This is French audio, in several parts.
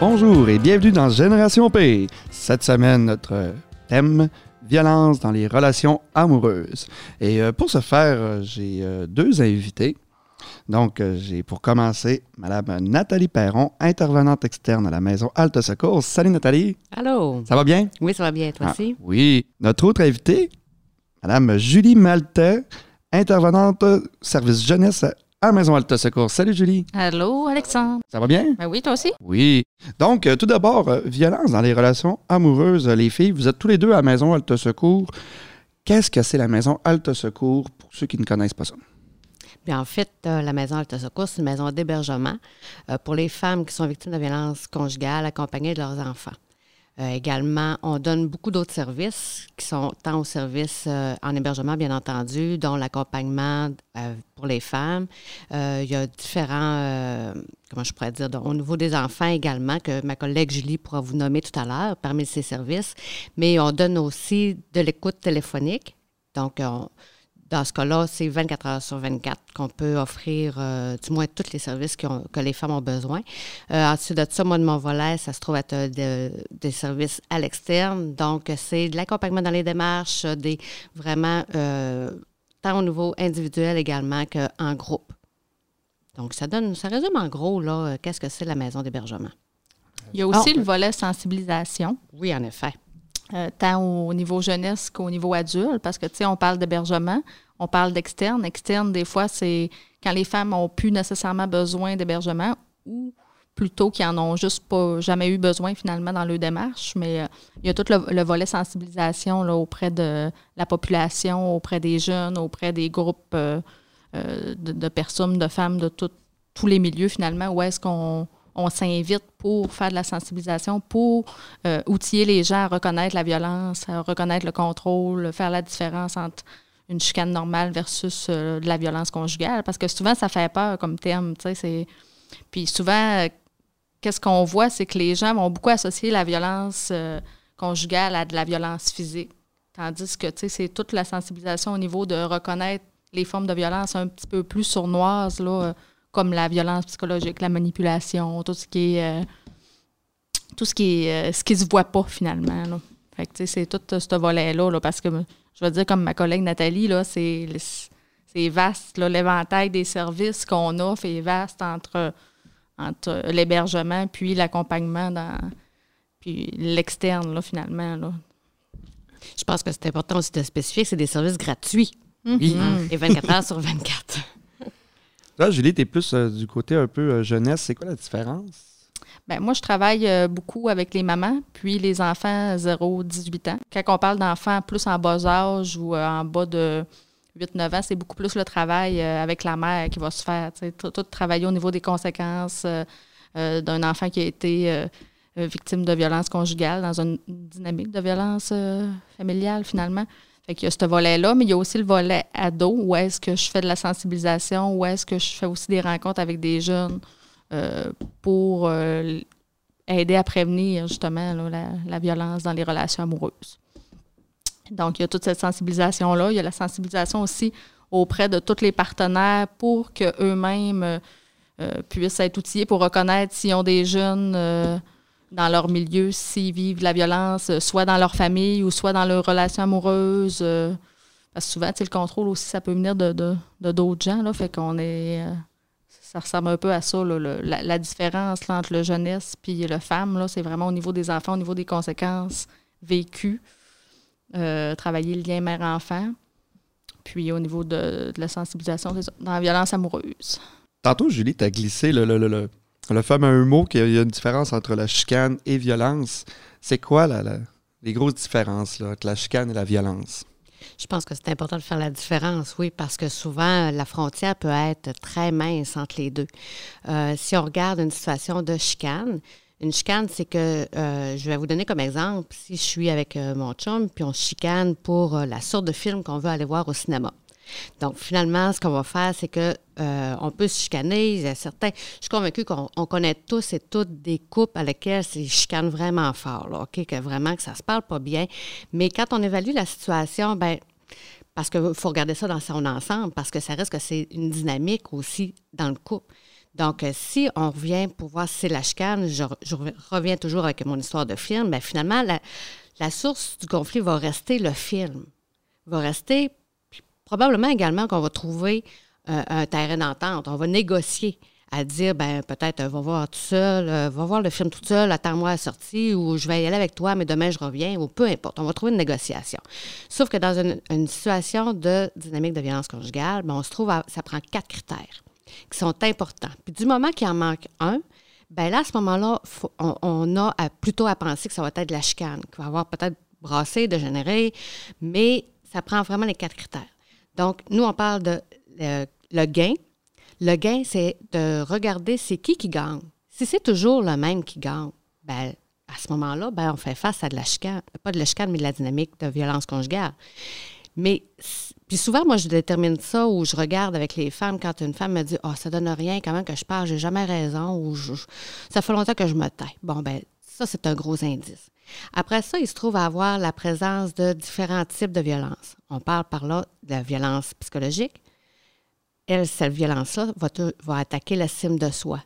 Bonjour et bienvenue dans Génération P. Cette semaine, notre thème violence dans les relations amoureuses. Et euh, pour ce faire, euh, j'ai euh, deux invités. Donc, j'ai pour commencer Madame Nathalie Perron, intervenante externe à la maison Alta Secours. Salut Nathalie. Allô. Ça va bien? Oui, ça va bien, toi Ah, aussi? oui. Notre autre invitée, Madame Julie Maltais, intervenante service jeunesse à maison Alta Secours. Salut Julie. Allô, Alexandre? Ça va bien? Ben oui, toi aussi? Oui. Donc, euh, tout d'abord, euh, violence dans les relations amoureuses. Les filles, vous êtes tous les deux à la maison Alta Secours. Qu'est-ce que c'est la maison Alta Secours pour ceux qui ne connaissent pas ça? Bien, en fait, euh, la maison Alta Secours, c'est une maison d'hébergement euh, pour les femmes qui sont victimes de violences conjugales accompagnées de leurs enfants. Euh, également, on donne beaucoup d'autres services qui sont tant au service euh, en hébergement, bien entendu, dont l'accompagnement euh, pour les femmes. Il y a différents, comment je pourrais dire, au niveau des enfants également, que ma collègue Julie pourra vous nommer tout à l'heure parmi ces services. Mais on donne aussi de l'écoute téléphonique. Donc, on- dans ce cas-là, c'est 24 heures sur 24 qu'on peut offrir, euh, du moins, tous les services qui ont- que les femmes ont besoin. Euh, ensuite de ça, moi, de mon volet, ça se trouve être euh, de- des services à l'externe. Donc, c'est de l'accompagnement dans les démarches, des vraiment, euh, tant au niveau individuel également qu'en groupe. Donc, ça donne, ça résume en gros, là, euh, qu'est-ce que c'est la maison d'hébergement. Il y a aussi Ah. le volet sensibilisation, Oui, en effet. Euh, tant au niveau jeunesse qu'au niveau adulte, parce que, tu sais, on parle d'hébergement, on parle d'externe. Externe, des fois, c'est quand les femmes ont plus nécessairement besoin d'hébergement ou plutôt qu'ils en ont juste pas jamais eu besoin finalement dans leur démarche. Mais euh, il y a tout le, le volet sensibilisation là, auprès de la population, auprès des jeunes, auprès des groupes euh, de, personnes, de femmes de tous les milieux finalement, où est-ce qu'on on s'invite pour faire de la sensibilisation, pour euh, outiller les gens à reconnaître la violence, à reconnaître le contrôle, faire la différence entre une chicane normale versus euh, de la violence conjugale. Parce que souvent, ça fait peur comme terme. Puis souvent, euh, qu'est-ce qu'on voit, c'est que les gens vont beaucoup associer la violence conjugale à de la violence physique. Tandis que c'est toute la sensibilisation au niveau de reconnaître les formes de violence un petit peu plus sournoises, là, comme la violence psychologique, la manipulation, tout ce qui est. euh, tout ce qui est. euh, ce qui se voit pas finalement. là. Fait que, tu sais, c'est tout euh, ce volet-là, là, parce que je veux dire, comme ma collègue Nathalie, là, c'est. C'est vaste, là, l'éventail des services qu'on offre est vaste entre, entre l'hébergement puis l'accompagnement dans puis l'externe, là, finalement. Là. Je pense que c'est important aussi de spécifier que c'est des services gratuits. Oui. hein, et 24 heures sur 24. Là, Julie, tu es plus euh, du côté un peu euh, jeunesse. C'est quoi la différence? Ben, moi, je travaille euh, beaucoup avec les mamans, puis les enfants 0-18 ans. Quand on parle d'enfants plus en bas âge ou en bas de 8-9 ans, c'est beaucoup plus le travail avec la mère qui va se faire. Tout, tout travailler au niveau des conséquences d'un enfant qui a été victime de violence conjugale dans une dynamique de violence euh, familiale, finalement. Fait qu'il y a ce volet-là, mais il y a aussi le volet ado, où est-ce que je fais de la sensibilisation, où est-ce que je fais aussi des rencontres avec des jeunes euh, pour euh, aider à prévenir justement la, violence dans les relations amoureuses. Donc, il y a toute cette sensibilisation-là. Il y a la sensibilisation aussi auprès de tous les partenaires pour qu'eux-mêmes euh, puissent être outillés pour reconnaître s'ils ont des jeunes dans leur milieu, s'ils vivent la violence, euh, soit dans leur famille ou soit dans leurs relations amoureuses. euh, parce que souvent, le contrôle aussi, ça peut venir de d'autres gens. Là, fait qu'on est. euh, ça ressemble un peu à ça, là, le- la, différence entre le jeunesse puis le femme. C'est vraiment au niveau des enfants, au niveau des conséquences vécues. Travailler le lien mère-enfant. Puis au niveau de, la sensibilisation, dans la violence amoureuse. Tantôt, Julie, tu as glissé le, le, le- fameux mot qu'il y a une différence entre la chicane et violence. C'est quoi les grosses différences entre la chicane et la violence? Je pense que c'est important de faire la différence, oui, parce que souvent, la frontière peut être très mince entre les deux. Euh, si on regarde une situation de chicane, une chicane, c'est que, euh, je vais vous donner comme exemple, si je suis avec euh, mon chum, puis on chicane pour la sorte de film qu'on veut aller voir au cinéma. Donc, finalement, ce qu'on va faire, c'est que euh, on peut se chicaner. Certains, je suis convaincue qu'on on connaît tous et toutes des couples à lesquels c'est chicanent vraiment fort, OK? Que vraiment que ça se parle pas bien. Mais quand on évalue la situation, ben parce qu'il faut regarder ça dans son ensemble, parce que ça reste que c'est une dynamique aussi dans le couple. Donc, euh, si on revient pour voir si c'est la chicane, je, reviens toujours avec mon histoire de film, bien, finalement, la, la source du conflit va rester le film. Va rester, probablement également qu'on va trouver euh, un terrain d'entente. On va négocier à dire, ben peut-être, va voir tout seul, euh, va voir le film tout seul, attends-moi à la sortie, ou je vais y aller avec toi, mais demain je reviens, ou peu importe. On va trouver une négociation. Sauf que dans une, situation de dynamique de violence conjugale, ben, on se trouve ça prend quatre critères qui sont importants. Puis du moment qu'il en manque un, ben là, à ce moment-là, on, a plutôt à penser que ça va être de la chicane, qui va avoir peut-être brassé, dégénéré, mais ça prend vraiment les quatre critères. Donc, nous, on parle de le gain, le gain, c'est de regarder c'est qui qui gagne. Si c'est toujours le même qui gagne, ben, à ce moment-là, ben, on fait face à de la chicane, pas de la chicane, mais de la dynamique de violence conjugale. Mais, puis souvent, moi, je détermine ça ou je regarde avec les femmes quand une femme me dit oh, ça donne rien quand même que je parle, j'ai jamais raison ou ça fait longtemps que je me tais. Bon, ben ça, c'est un gros indice. Après ça, il se trouve à avoir la présence de différents types de violences. On parle par là de la violence psychologique, elle, cette violence-là va, va attaquer l'estime de soi.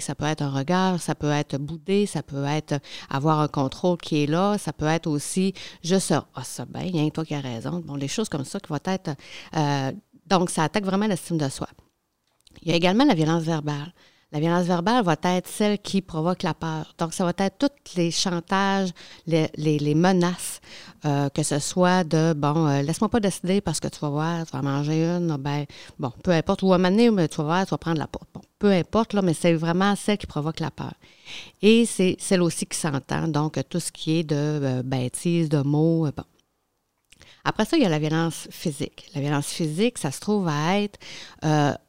Ça peut être un regard, ça peut être bouder, ça peut être avoir un contrôle qui est là, ça peut être aussi juste Ah, oh, ça, ben, il y a toi qui as raison. Bon, les choses comme ça qui vont être. Euh, donc, ça attaque vraiment l'estime de soi. Il y a également la violence verbale. La violence verbale va être celle qui provoque la peur. Donc, ça va être tous les chantages, les, menaces, euh, que ce soit de, bon, euh, laisse-moi pas décider parce que tu vas voir, tu vas manger une, ben, bon, peu importe, ou à m'amener, mais tu vas voir, tu vas prendre la porte. Bon, peu importe, là, mais c'est vraiment celle qui provoque la peur. Et c'est celle aussi qui s'entend, donc tout ce qui est de euh, bêtises, de mots, bon. Après ça, il y a la violence physique. La violence physique, ça se trouve à être,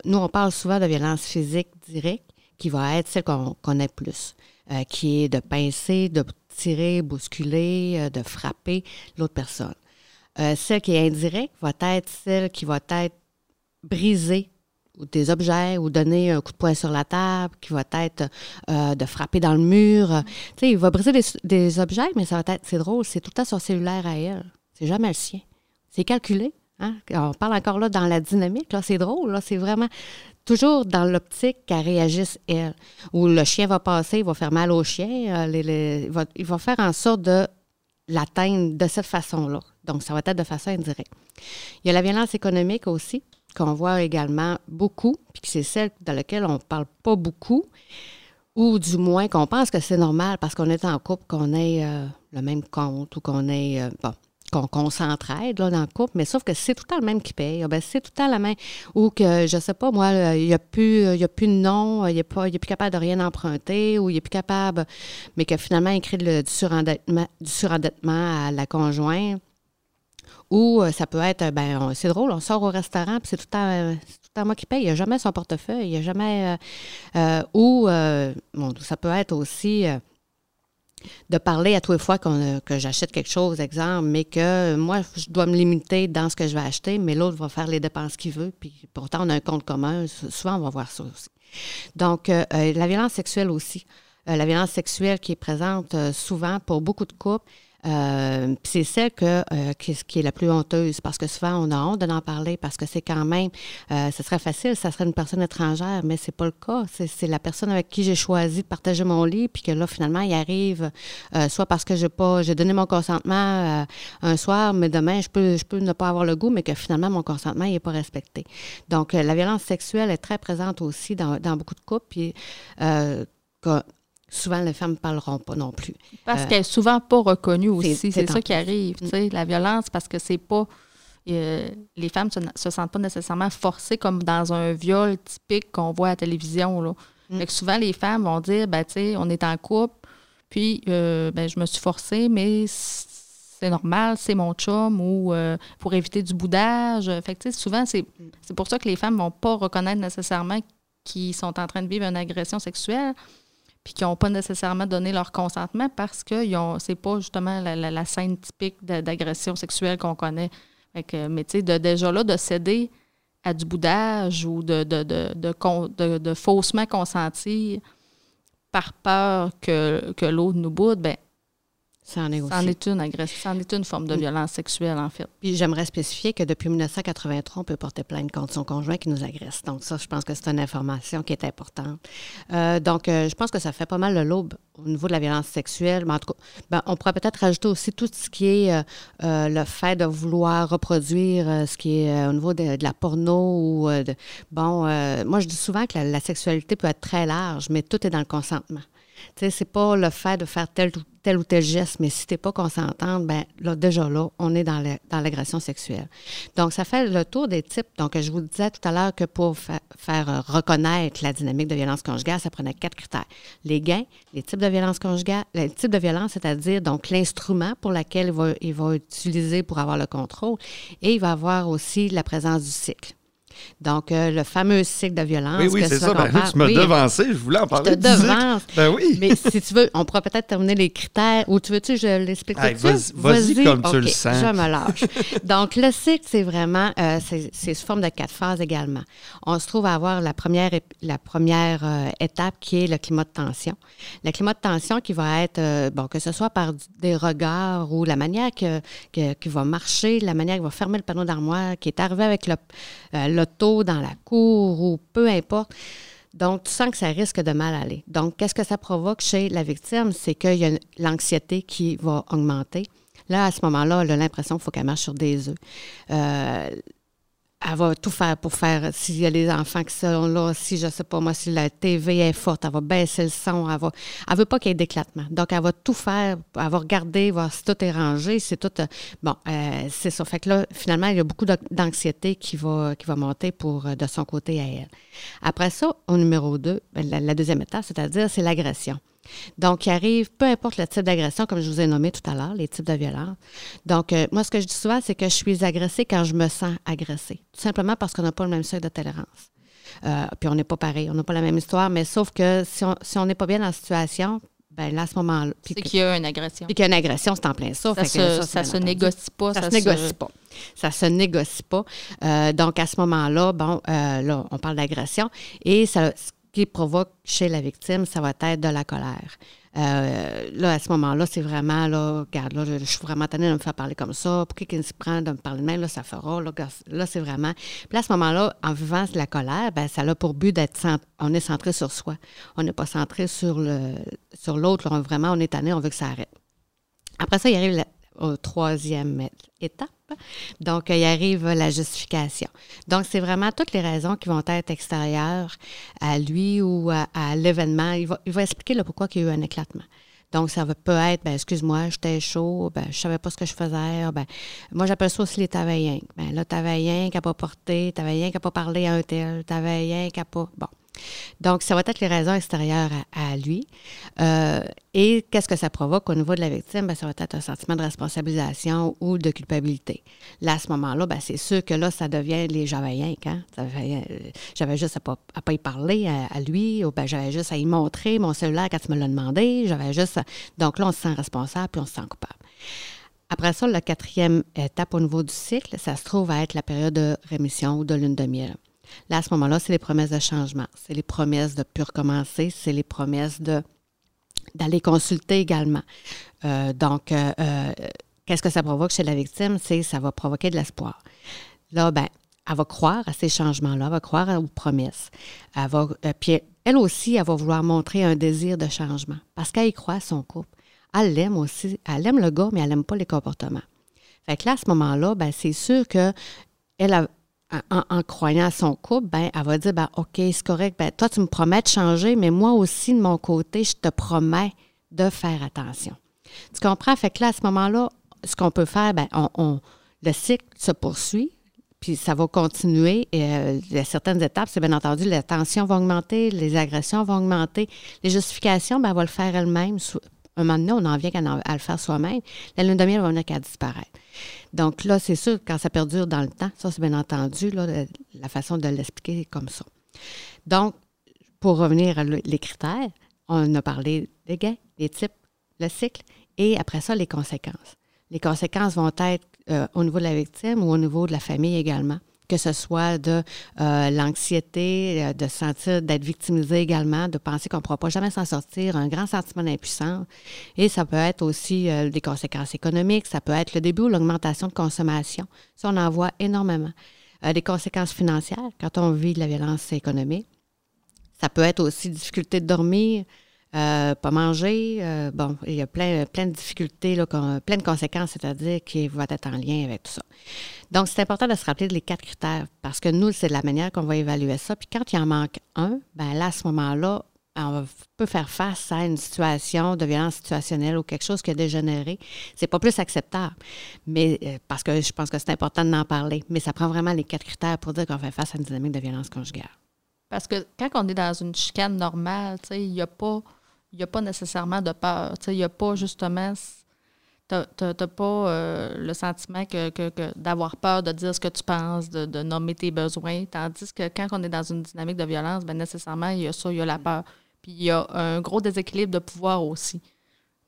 nous, on parle souvent de violence physique directe, qui va être celle qu'on connaît plus, euh, qui est de pincer, de tirer, bousculer, euh, de frapper l'autre personne. Euh, celle qui est indirecte va être celle qui va être briser des objets ou donner un coup de poing sur la table, qui va être de frapper dans le mur. Tu sais, il va briser des, objets, mais ça va être, c'est drôle, c'est tout le temps son cellulaire à elle. C'est jamais le sien. C'est calculé. Hein? On parle encore là dans la dynamique, là, c'est drôle, là, c'est vraiment toujours dans l'optique qu'elle réagisse, elle. Ou le chien va passer, il va faire mal au chien, euh, il, va, faire en sorte de l'atteindre de cette façon-là. Donc, ça va être de façon indirecte. Il y a la violence économique aussi, qu'on voit également beaucoup, puis c'est celle dans laquelle on ne parle pas beaucoup, ou du moins qu'on pense que c'est normal parce qu'on est en couple, qu'on ait euh, le même compte ou qu'on ait. Euh, bon, qu'on s'entraide dans le couple, mais sauf que c'est tout le temps le même qui paye. Ah, ben, c'est tout le temps la même. Ou que, je sais pas, moi, il n'y a, plus, il a plus de nom, il n'est plus capable de rien emprunter, ou il n'est plus capable, mais que finalement, il crée du, surendettement, à la conjointe. Ou euh, ça peut être, ben, c'est drôle, on sort au restaurant, puis c'est tout, le temps moi qui paye. Il n'y a jamais son portefeuille, il n'y a jamais. Euh, euh, ou, ça peut être aussi de parler à tous les fois euh, que j'achète quelque chose, exemple, mais que moi, je dois me limiter dans ce que je vais acheter, mais l'autre va faire les dépenses qu'il veut, puis pourtant, on a un compte commun. Souvent, on va voir ça aussi. Donc, euh, euh, la violence sexuelle aussi. la violence sexuelle qui est présente souvent pour beaucoup de couples, euh, c'est celle que, euh, qui, est la plus honteuse parce que souvent on a honte de n'en parler parce que c'est quand même, euh, ce serait facile, ça serait une personne étrangère, mais c'est pas le cas. C'est la personne avec qui j'ai choisi de partager mon lit, puis que là finalement il arrive, soit parce que j'ai pas, j'ai donné mon consentement un soir, mais demain je peux, je peux ne pas avoir le goût, mais que finalement mon consentement n'est pas respecté. Donc la violence sexuelle est très présente aussi dans, dans beaucoup de couples, puis souvent les femmes ne parleront pas non plus. Parce euh, qu'elle n'est souvent pas reconnue aussi. C'est ça qui arrive. Mm. La violence, parce que c'est pas. Euh, les femmes ne se, sentent pas nécessairement forcées comme dans un viol typique qu'on voit à la télévision. Là. Mm. souvent, les femmes vont dire ben, on est en couple, puis euh, ben, je me suis forcée, mais c'est normal, c'est mon chum, ou pour éviter du boudage. Fait souvent, c'est pour ça que les femmes ne vont pas reconnaître nécessairement qu'ils sont en train de vivre une agression sexuelle puis qui n'ont pas nécessairement donné leur consentement parce que c'est pas justement la, scène typique d'agression sexuelle qu'on connaît. mais tu sais, déjà là, de céder à du boudage ou de, de, faussement consentir par peur que, que l'autre nous boude, ben Ça en est aussi. Ça en est une agression, ça en est une forme de violence sexuelle, en fait. Puis j'aimerais spécifier que depuis 1983, on peut porter plainte contre son conjoint qui nous agresse. Donc ça, je pense que c'est une information qui est importante. Euh, donc, euh, je pense que ça fait pas mal le lobe au niveau de la violence sexuelle. Mais en tout cas, ben, on pourrait peut-être rajouter aussi tout ce qui est euh, le fait de vouloir reproduire ce qui est au niveau de, la porno ou de, bon, moi je dis souvent que la sexualité peut être très large, mais tout est dans le consentement. Tu sais, c'est pas le fait de faire tel, tel ou tel geste, mais si tu n'es pas consentante, ben là, déjà là, on est dans l'agression sexuelle. Donc, ça fait le tour des types. Donc, je vous disais tout à l'heure que pour faire euh, reconnaître la dynamique de violence conjugale, ça prenait quatre critères. Les gains, les types de violence conjugale, les types de violence, c'est-à-dire donc l'instrument pour lequel il va utiliser pour avoir le contrôle, et il va avoir aussi la présence du cycle. Donc, euh, le fameux cycle de violence. Oui, oui, c'est ça. Ben, tu m'as devancé, je voulais en parler. Je te devance. Ben oui. Mais si tu veux, on pourra peut-être terminer les critères. Ou tu veux-tu je l'explique tout Vas-y, vas comme tu le sens. Je me lâche. Donc, le cycle, c'est vraiment, euh, c'est sous forme de quatre phases également. On se trouve à avoir la première, la première euh, étape qui est le climat de tension. Le climat de tension qui va être, bon, que ce soit par des regards ou la manière que, que, va marcher, la manière qu'il va fermer le panneau d'armoire, qui est arrivé avec le, le dans la cour ou peu importe. Donc, tu sens que ça risque de mal aller. Donc, qu'est-ce que ça provoque chez la victime? C'est qu'il y a l'anxiété qui va augmenter. Là, à ce moment-là, elle a l'impression qu'il faut qu'elle marche sur des œufs. Euh, elle va tout faire pour faire, s'il y a des enfants qui sont là, si je sais pas moi, si la TV est forte, elle va baisser le son, elle va, elle veut pas qu'il y ait d'éclatement. Donc, elle va tout faire, elle va regarder, voir si tout est rangé, c'est tout, euh, bon, euh, c'est ça. Fait que là, finalement, il y a beaucoup d'anxiété qui va, monter pour, euh, de son côté à elle. Après ça, au numéro 2, ben, la deuxième étape, c'est-à-dire, c'est l'agression. Donc, il arrive, peu importe le type d'agression, comme je vous ai nommé tout à l'heure, les types de violence. Donc, euh, moi, ce que je dis souvent, c'est que je suis agressée quand je me sens agressée. Tout simplement parce qu'on n'a pas le même seuil de tolérance. Euh, puis on n'est pas pareil, on n'a pas la même histoire, mais sauf que si on n'est pas bien dans la situation, ben là, à ce moment-là. C'est qu'il y a une agression. Puis qu'il y a une agression, c'est en plein ça. Ça, se, ça, se négocie pas. Ça, ça se négocie pas. Ça se négocie pas. Euh, donc, à ce moment-là, bon, là, on parle d'agression. Et ça, qui provoque chez la victime, ça va être de la colère. Euh, là, à ce moment-là, c'est vraiment, là, regarde, là, je, suis vraiment tannée de me faire parler comme ça. Pourquoi qu'il se prend de me parler de même? Là, ça fera. Là, là c'est vraiment. Puis à ce moment-là, en vivant la colère, ben, ça a pour but d'être. On est centré sur soi. On n'est pas centré sur le sur l'autre. Vraiment, on est tanné, on veut que ça arrête. Après ça, il arrive la, au troisième étape. Donc, il arrive la justification. Donc, c'est vraiment toutes les raisons qui vont être extérieures à lui ou à, l'événement. Il va, expliquer pourquoi il y a eu un éclatement. Donc, ça peut être, ben, excuse-moi, j'étais chaud, ben, je savais pas ce que je faisais. Ben, moi, j'appelle ça aussi les tavaillens. Ben, là, tavaillien qui n'a pas porté, tavaillien qui n'a pas parlé à un tel, tavaillien qui n'a pas. Bon. Donc, ça va être les raisons extérieures à, lui. Euh, et qu'est-ce que ça provoque au niveau de la victime? Bien, ça va être un sentiment de responsabilisation ou de culpabilité. Là, à ce moment-là, bien, c'est sûr que là, ça devient les j'avais hein? J'avais juste à pas, pas y parler à, lui, ou bien j'avais juste à y montrer mon cellulaire quand tu me l'as demandé. J'avais juste. Donc là, on se sent responsable puis on se sent coupable. Après ça, la quatrième étape au niveau du cycle, ça se trouve à être la période de rémission ou de lune de miel. Là, à ce moment-là, c'est les promesses de changement, c'est les promesses de plus recommencer, c'est les promesses d'aller consulter également. Euh, donc, euh, euh, qu'est-ce que ça provoque chez la victime? C'est ça va provoquer de l'espoir. Là, ben, elle va croire à ces changements-là, elle va croire aux promesses. Elle va, puis elle aussi, elle va vouloir montrer un désir de changement parce qu'elle y croit à son couple. Elle l'aime aussi, elle aime le gars, mais elle n'aime pas les comportements. Fait que là, à ce moment-là, ben, c'est sûr que elle a, en, croyant à son couple, ben, elle va dire ben, OK, c'est correct, ben, toi, tu me promets de changer, mais moi aussi, de mon côté, je te promets de faire attention. Tu comprends? Fait que là, à ce moment-là, ce qu'on peut faire, ben, on, le cycle se poursuit, puis ça va continuer. Et, euh, il y a certaines étapes, c'est bien entendu, les tensions vont augmenter, les agressions vont augmenter. Les justifications, ben, elle va le faire elle-même un moment donné, on en vient à, le faire soi-même. La lune de miel va venir qu'à disparaître. Donc là, c'est sûr, quand ça perdure dans le temps, ça, c'est bien entendu la façon de l'expliquer comme ça. Donc, pour revenir à les critères, on a parlé des gains, des types, le cycle, et après ça, les conséquences. Les conséquences vont être euh, au niveau de la victime ou au niveau de la famille également que ce soit de euh, l'anxiété, euh, de sentir d'être victimisé également, de penser qu'on ne pourra pas jamais s'en sortir, un grand sentiment d'impuissance. Et ça peut être aussi euh, des conséquences économiques, ça peut être le début ou l'augmentation de consommation. Ça, on en voit énormément. des conséquences financières quand on vit de la violence économique. Ça peut être aussi difficulté de dormir, euh, pas manger. Euh, bon, il y a plein, plein de difficultés, là, plein de conséquences, c'est-à-dire qui vont être en lien avec tout ça. Donc, c'est important de se rappeler les quatre critères parce que nous, c'est de la manière qu'on va évaluer ça. Puis quand il en manque un, ben là, à ce moment-là, on peut faire face à une situation de violence situationnelle ou quelque chose qui a dégénéré. C'est pas plus acceptable. Mais euh, parce que je pense que c'est important d'en parler. Mais ça prend vraiment les quatre critères pour dire qu'on fait face à une dynamique de violence conjugale. Parce que quand on est dans une chicane normale, il n'y a pas il n'y a pas nécessairement de peur. Il n'y a pas justement. Tu n'as pas euh, le sentiment que, d'avoir peur de dire ce que tu penses, de, nommer tes besoins. Tandis que quand on est dans une dynamique de violence, ben nécessairement, il y a ça, il y a la peur. Puis il y a un gros déséquilibre de pouvoir aussi.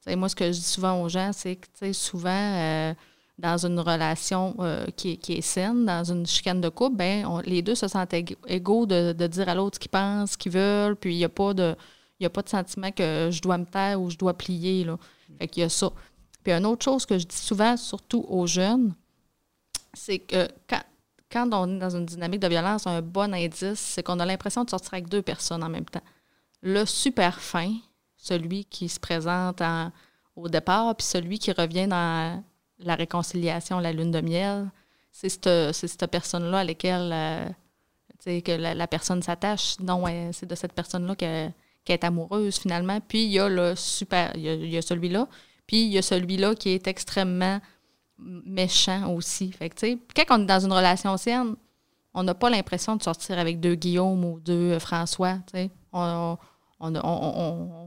moi, ce que je dis souvent aux gens, c'est que souvent, euh, dans une relation euh, qui, est saine, dans une chicane de couple, ben, les deux se sentent égaux de, de dire à l'autre ce qu'ils pensent, ce qu'ils veulent, puis il n'y a pas de il n'y a pas de sentiment que je dois me taire ou je dois plier. Là. Fait qu'il y a ça. Puis une autre chose que je dis souvent, surtout aux jeunes, c'est que quand, quand on est dans une dynamique de violence, un bon indice, c'est qu'on a l'impression de sortir avec deux personnes en même temps. Le super fin, celui qui se présente au départ, puis celui qui revient dans la réconciliation, la lune de miel, c'est cette, cette personne-là à laquelle euh, que la, personne s'attache. Non, c'est de cette personne-là que qui est amoureuse finalement. Puis il y a le super, il y a, celui-là. Puis il y a celui-là qui est extrêmement méchant aussi. Fait que, quand on est dans une relation saine, on n'a pas l'impression de sortir avec deux Guillaume ou deux François. On, on,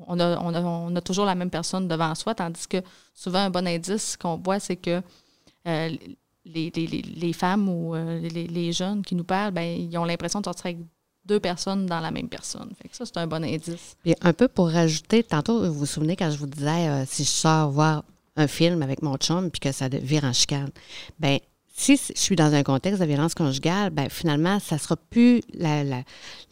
on, a, toujours la même personne devant soi, tandis que souvent, un bon indice qu'on voit, c'est que euh, les, les, femmes ou euh, les, jeunes qui nous parlent, ben, ils ont l'impression de sortir avec deux personnes dans la même personne. Ça, c'est un bon indice. Puis un peu pour rajouter, tantôt, vous vous souvenez quand je vous disais, euh, si je sors voir un film avec mon chum puis que ça vire en chicane, ben si je suis dans un contexte de violence conjugale, ben finalement, ça sera plus la, la,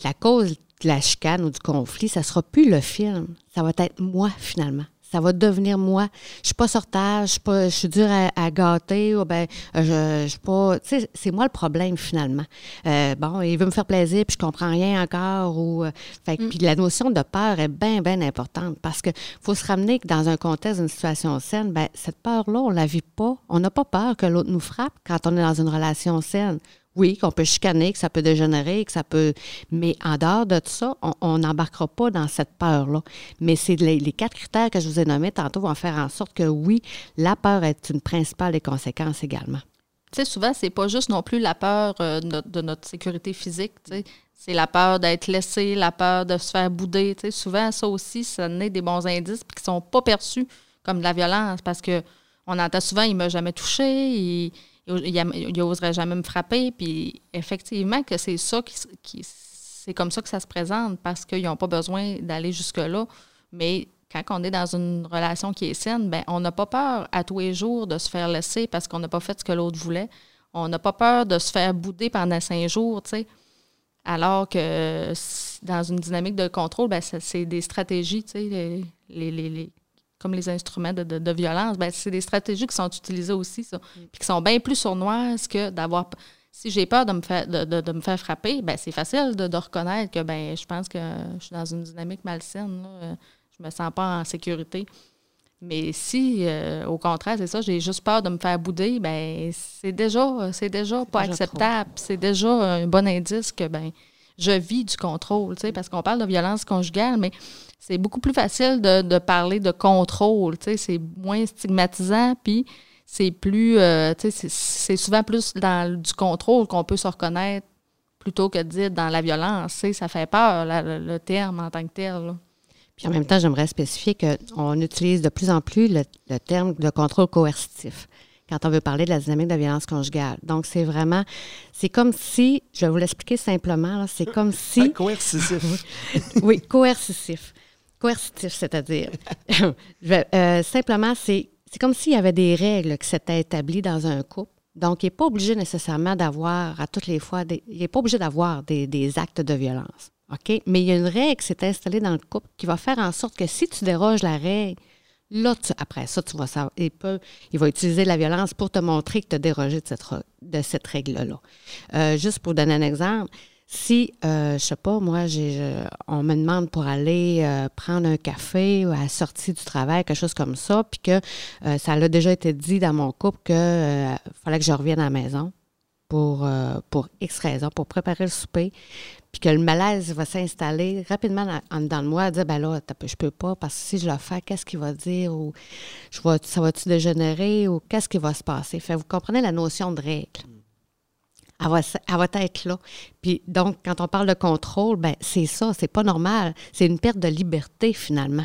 la cause de la chicane ou du conflit, ça sera plus le film. Ça va être moi, finalement ça va devenir moi. Je suis pas sortage, je suis pas, je suis dure à, gâter, ou ben, je, je suis pas, tu sais, c'est moi le problème finalement. Euh, bon, il veut me faire plaisir, puis je comprends rien encore, ou, euh, fait, mm. puis la notion de peur est bien, bien importante parce que faut se ramener que dans un contexte, une situation saine, ben, cette peur-là, on la vit pas. On n'a pas peur que l'autre nous frappe quand on est dans une relation saine. Oui, qu'on peut chicaner, que ça peut dégénérer, que ça peut. Mais en dehors de ça, on n'embarquera pas dans cette peur-là. Mais c'est les, quatre critères que je vous ai nommés tantôt vont faire en sorte que oui, la peur est une principale des conséquences également. Tu sais, souvent, c'est pas juste non plus la peur euh, de, notre sécurité physique. Tu sais. C'est la peur d'être laissé, la peur de se faire bouder. Tu sais. Souvent, ça aussi, ça naît des bons indices qui sont pas perçus comme de la violence parce que on entend souvent il m'a jamais touché, il n'oserait jamais me frapper. Puis effectivement, que c'est ça qui, c'est comme ça que ça se présente parce qu'ils n'ont pas besoin d'aller jusque-là. Mais quand on est dans une relation qui est saine, ben on n'a pas peur à tous les jours de se faire laisser parce qu'on n'a pas fait ce que l'autre voulait. On n'a pas peur de se faire bouder pendant cinq jours, tu sais. Alors que dans une dynamique de contrôle, ben, c'est des stratégies, tu sais, les, les, comme les instruments de, violence, ben, c'est des stratégies qui sont utilisées aussi, ça, puis qui sont bien plus sournoises que d'avoir. Si j'ai peur de me faire, de, me faire frapper, ben, c'est facile de, reconnaître que ben, je pense que je suis dans une dynamique malsaine. Là, je me sens pas en sécurité. Mais si, euh, au contraire, c'est ça, j'ai juste peur de me faire bouder, ben c'est déjà, c'est déjà pas acceptable. C'est déjà un bon indice que ben je vis du contrôle, parce qu'on parle de violence conjugale, mais c'est beaucoup plus facile de, parler de contrôle, c'est moins stigmatisant, puis c'est plus, euh, c'est souvent plus dans du contrôle qu'on peut se reconnaître plutôt que de dire dans la violence, ça fait peur, le, terme en tant que tel. Puis en même temps, j'aimerais spécifier qu'on utilise de plus en plus le terme de contrôle coercitif quand on veut parler de la dynamique de la violence conjugale. Donc, c'est vraiment, c'est comme si, je vais vous l'expliquer simplement, c'est comme si... coercitif. oui, coercitif. Coercitif, c'est-à-dire, euh, simplement, c'est, c'est comme s'il y avait des règles qui s'étaient établies dans un couple Donc, il n'est pas obligé nécessairement d'avoir à toutes les fois, des, il n'est pas obligé d'avoir des, des, actes de violence. OK? Mais il y a une règle qui s'est installée dans le couple qui va faire en sorte que si tu déroges la règle, là, après ça, tu vas savoir, il, il va utiliser la violence pour te montrer que tu as dérogé de cette, règle-là. Euh, juste pour donner un exemple, si, euh, je sais pas, moi, on me demande pour aller euh, prendre un café ou à la sortie du travail, quelque chose comme ça, puis que euh, ça a déjà été dit dans mon couple qu'il euh, fallait que je revienne à la maison pour, pour X raisons, pour préparer le souper, puis que le malaise va s'installer rapidement dans, dans le moi, dire, ben là, je peux pas, parce que si je le fais, qu'est-ce qu'il va dire, ou je vois, ça va-tu dégénérer, ou qu'est-ce qui va se passer? Fait vous comprenez la notion de règle elle va, elle va, être là. Puis donc, quand on parle de contrôle, ben c'est ça, c'est pas normal. C'est une perte de liberté finalement.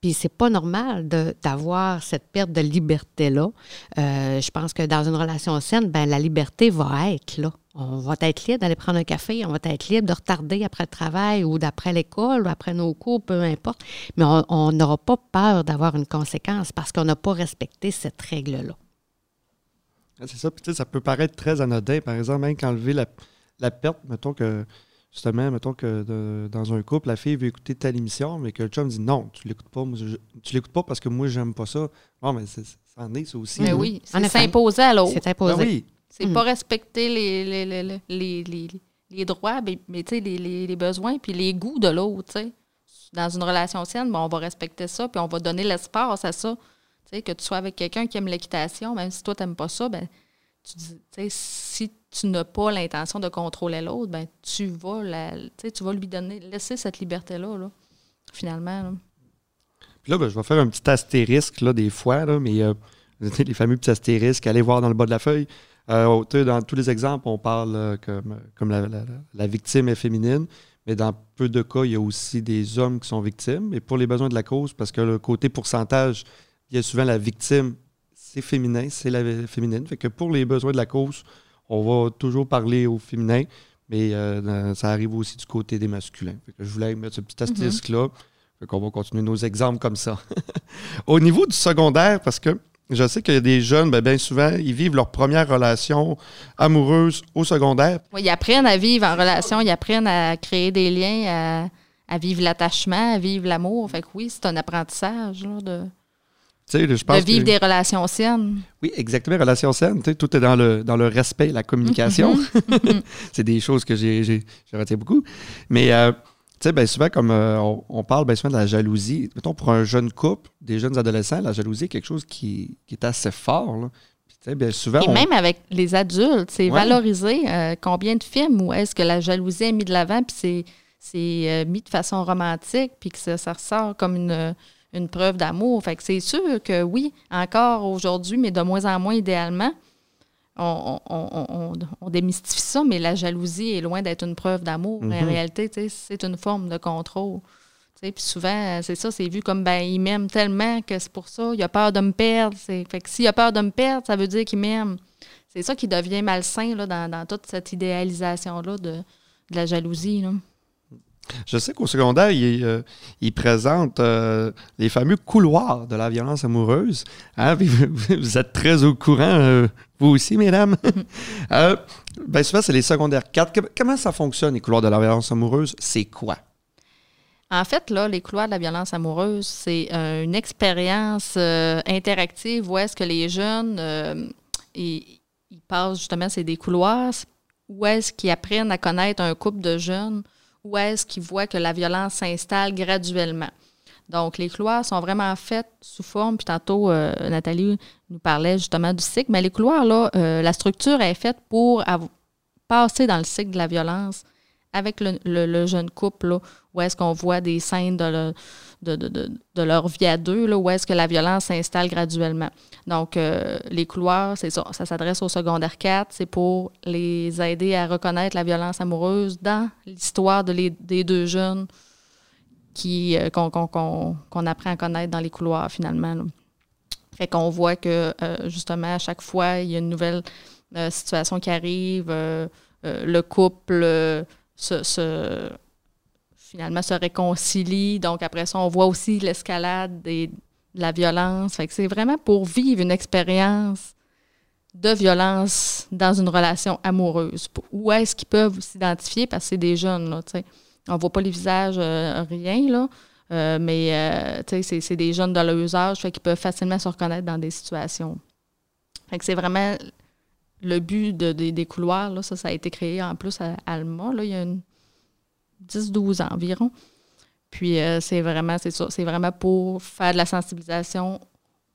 Puis c'est pas normal d'avoir cette perte de liberté-là. Euh, je pense que dans une relation saine, ben la liberté va être là. On va être libre d'aller prendre un café, on va être libre de retarder après le travail ou d'après l'école ou après nos cours, peu importe. Mais on n'aura pas peur d'avoir une conséquence parce qu'on n'a pas respecté cette règle-là. Ah, c'est ça. Puis, ça peut paraître très anodin. Par exemple, même qu'enlever la, la perte, mettons que, justement, mettons que dans un couple, la fille veut écouter telle émission, mais que le chum dit non, tu l'écoutes pas. tu l'écoutes pas parce que moi, j'aime pas ça. Non, mais ça en est, ça aussi. Mais oui, c'est s'imposer à l'autre. C'est imposer. Ben c'est pas respecter les, les, les, les, les droits, mais, mais les, les, besoins puis les goûts de l'autre. Dans une relation saine, on va respecter ça, puis on va donner l'espace à ça que tu sois avec quelqu'un qui aime l'équitation, même si toi, tu n'aimes pas ça, ben, tu dis, si tu n'as pas l'intention de contrôler l'autre, ben, tu vas la, tu vas lui donner, laisser cette liberté-là, là, finalement. Puis là, ben, je vais faire un petit astérisque là, des fois, là, mais euh, les fameux petits astérisques, allez voir dans le bas de la feuille. Euh, dans tous les exemples, on parle euh, comme, comme la, la, victime est féminine, mais dans peu de cas, il y a aussi des hommes qui sont victimes. Et pour les besoins de la cause, parce que le côté pourcentage, il y a souvent la victime, c'est féminin, c'est la féminine. Fait que pour les besoins de la cause, on va toujours parler au féminin, mais euh, ça arrive aussi du côté des masculins. Fait que je voulais mettre ce petit mhm. astérisque-là. Fait qu'on va continuer nos exemples comme ça. au niveau du secondaire, parce que je sais qu'il y a des jeunes, ben, bien souvent, ils vivent leur première relation amoureuse au secondaire. Oui, ils apprennent à vivre en relation, ils apprennent à créer des liens, à, vivre l'attachement, à vivre l'amour. Fait que oui, c'est un apprentissage là, de de vivre des relations saines. Oui, exactement, relations saines. Tout est dans le, dans le respect, la communication. Mm-hmm. c'est des choses que j'ai retiens beaucoup. Mais euh, tu sais, bien souvent, comme euh, on, parle bien souvent de la jalousie, mettons pour un jeune couple, des jeunes adolescents, la jalousie est quelque chose qui, est assez fort. bien souvent, Et même avec les adultes, c'est valorisé. Euh, combien de films où est-ce que la jalousie est mise de l'avant, puis c'est mis de façon romantique, puis que ça ressort comme une une preuve d'amour. Fait que c'est sûr que oui, encore aujourd'hui, mais de moins en moins idéalement, on, démystifie ça, mais la jalousie est loin d'être une preuve d'amour. En mhm. réalité, c'est une forme de contrôle. Puis souvent, c'est ça, c'est vu comme ben il m'aime tellement que c'est pour ça, il a peur de me perdre. Fait que s'il a peur de me perdre, ça veut dire qu'il m'aime. C'est ça qui devient malsain là, dans, toute cette idéalisation-là de, de, la jalousie. Là. Je sais qu'au secondaire, il, euh, présente euh, les fameux couloirs de la violence amoureuse. Hein, vous, êtes très au courant, euh, vous aussi, mesdames. bien souvent, c'est les secondaires 4. Comment ça fonctionne, les couloirs de la violence amoureuse? C'est quoi? En fait, là, les couloirs de la violence amoureuse, c'est une expérience interactive où est-ce que les jeunes, ils, ils, passent justement, c'est des couloirs, où est-ce qu'ils apprennent à connaître un couple de jeunes où est-ce qu'ils voient que la violence s'installe graduellement. Donc, les couloirs sont vraiment faits sous forme, puis tantôt, euh, Nathalie nous parlait justement du cycle, mais les couloirs, là, euh, la structure est faite pour passer dans le cycle de la violence avec le, jeune couple, là, où est-ce qu'on voit des scènes de, de, leur vie à deux, là, où est-ce que la violence s'installe graduellement. Donc, euh, les couloirs, c'est ça. Ça s'adresse au secondaire 4. C'est pour les aider à reconnaître la violence amoureuse dans l'histoire de des deux jeunes qui, euh, qu'on, apprend à connaître dans les couloirs, finalement. Fait qu'on voit que, euh, justement, à chaque fois, il y a une nouvelle situation qui arrive. le couple se finalement se réconcilie. Donc après ça, on voit aussi l'escalade de la violence. Fait que c'est vraiment pour vivre une expérience de violence dans une relation amoureuse. Où est-ce qu'ils peuvent s'identifier? Parce que c'est des jeunes, là, tu. On voit pas les visages, euh, rien, là. Euh, mais, euh, tu sais, c'est des jeunes de leur âge, fait qu'ils peuvent facilement se reconnaître dans des situations. Fait que c'est vraiment le but de, des couloirs. Ça, a été créé en plus à Alma, il y a 10-12 ans environ. Puis c'est vraiment, c'est ça, c'est vraiment pour faire de la sensibilisation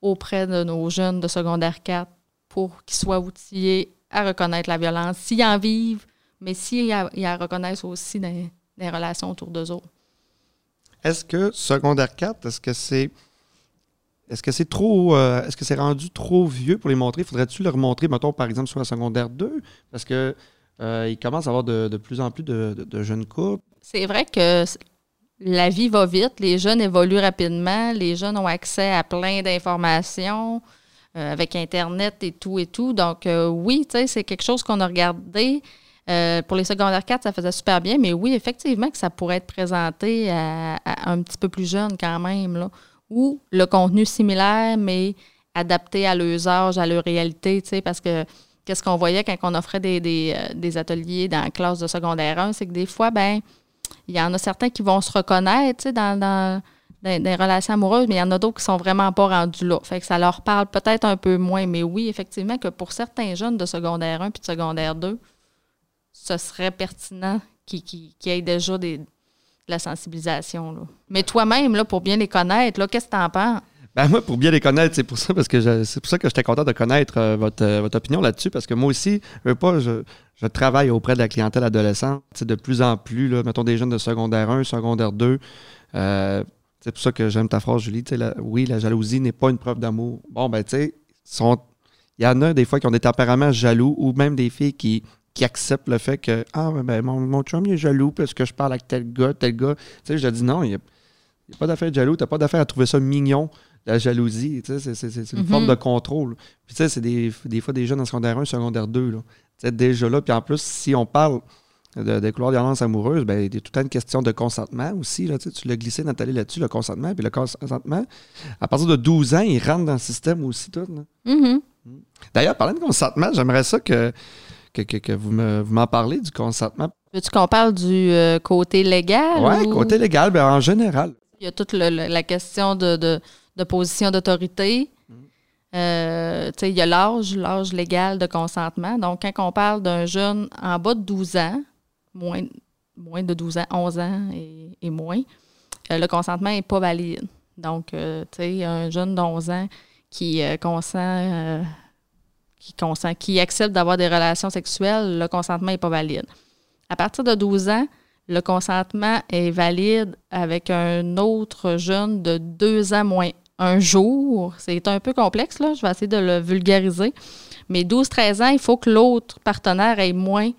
auprès de nos jeunes de secondaire 4 pour qu'ils soient outillés à reconnaître la violence, s'ils en vivent, mais s'ils la reconnaissent aussi dans les relations autour d'eux autres. Est-ce que secondaire 4, est-ce que c'est est-ce que c'est trop euh, est-ce que c'est rendu trop vieux pour les montrer? Faudrait-tu leur montrer, mettons, par exemple, sur la secondaire 2? Parce que euh, il commence à avoir de, plus en plus de, jeunes couples. C'est vrai que la vie va vite, les jeunes évoluent rapidement, les jeunes ont accès à plein d'informations. Euh, avec Internet et tout et tout. Donc, euh, oui, c'est quelque chose qu'on a regardé. Pour les secondaires 4, ça faisait super bien, mais oui, effectivement, que ça pourrait être présenté à, un petit peu plus jeune quand même, ou le contenu similaire, mais adapté à leurs âges, à leur réalité, tu sais, parce que qu'est-ce qu'on voyait quand on offrait des, des, ateliers dans la classe de secondaire 1, c'est que des fois, ben il y en a certains qui vont se reconnaître, tu sais, dans, dans des, relations amoureuses, mais il y en a d'autres qui sont vraiment pas rendus là. Fait que ça leur parle peut-être un peu moins. Mais oui, effectivement, que pour certains jeunes de secondaire 1 puis de secondaire 2, ce serait pertinent qu'ils qu aient déjà des, de la sensibilisation. Là. Mais toi-même, là, pour bien les connaître, qu'est-ce que tu en penses? Ben moi, pour bien les connaître, c'est pour ça parce que c'est pour ça que j'étais content de connaître euh, votre, euh, votre, opinion là-dessus, parce que moi aussi, je pas, je, je, travaille auprès de la clientèle adolescente. de plus en plus, là, mettons des jeunes de secondaire 1, secondaire 2. Euh, c'est pour ça que j'aime ta phrase, Julie. oui, la jalousie n'est pas une preuve d'amour. Bon, ben, tu sais, il y en a des fois qui ont des tempéraments jaloux ou même des filles qui, qui acceptent le fait que Ah, ben, mon, mon chum il est jaloux parce que je parle avec tel gars, tel gars. Tu sais, je dis non, il n'y a, pas d'affaire de jaloux. Tu n'as pas d'affaire à trouver ça mignon, la jalousie. Tu sais, c'est une forme mm-hmm. de contrôle. Puis, tu sais, c'est des, des, fois des jeunes en secondaire 1, secondaire 2. Tu sais, déjà là. Puis en plus, si on parle de, des couloirs de violence amoureuse, ben, il y a tout une question de consentement aussi. Là, tu l'as glissé, Nathalie, là-dessus, le consentement. Puis le consentement, à partir de 12 ans, il rentre dans le système aussi. tout. Mm-hmm. Mm. D'ailleurs, parlant de consentement, j'aimerais ça que, que, vous m'en parlez du consentement? Veux-tu qu'on parle du euh, côté légal? Oui, côté légal, ben, en général. Il y a toute la question de, de, position d'autorité. Mm. Euh, il y a l'âge, l'âge légal de consentement. Donc, quand on parle d'un jeune en bas de 12 ans, moins, moins de 12 ans, 11 ans et, moins, euh, le consentement n'est pas valide. Donc, tu sais, un jeune d'11 ans qui consent, qui consent, qui accepte d'avoir des relations sexuelles, le consentement n'est pas valide. À partir de 12 ans, le consentement est valide avec un autre jeune de 2 ans moins un jour. C'est un peu complexe, là. Je vais essayer de le vulgariser. Mais 12-13 ans, il faut que l'autre partenaire ait moins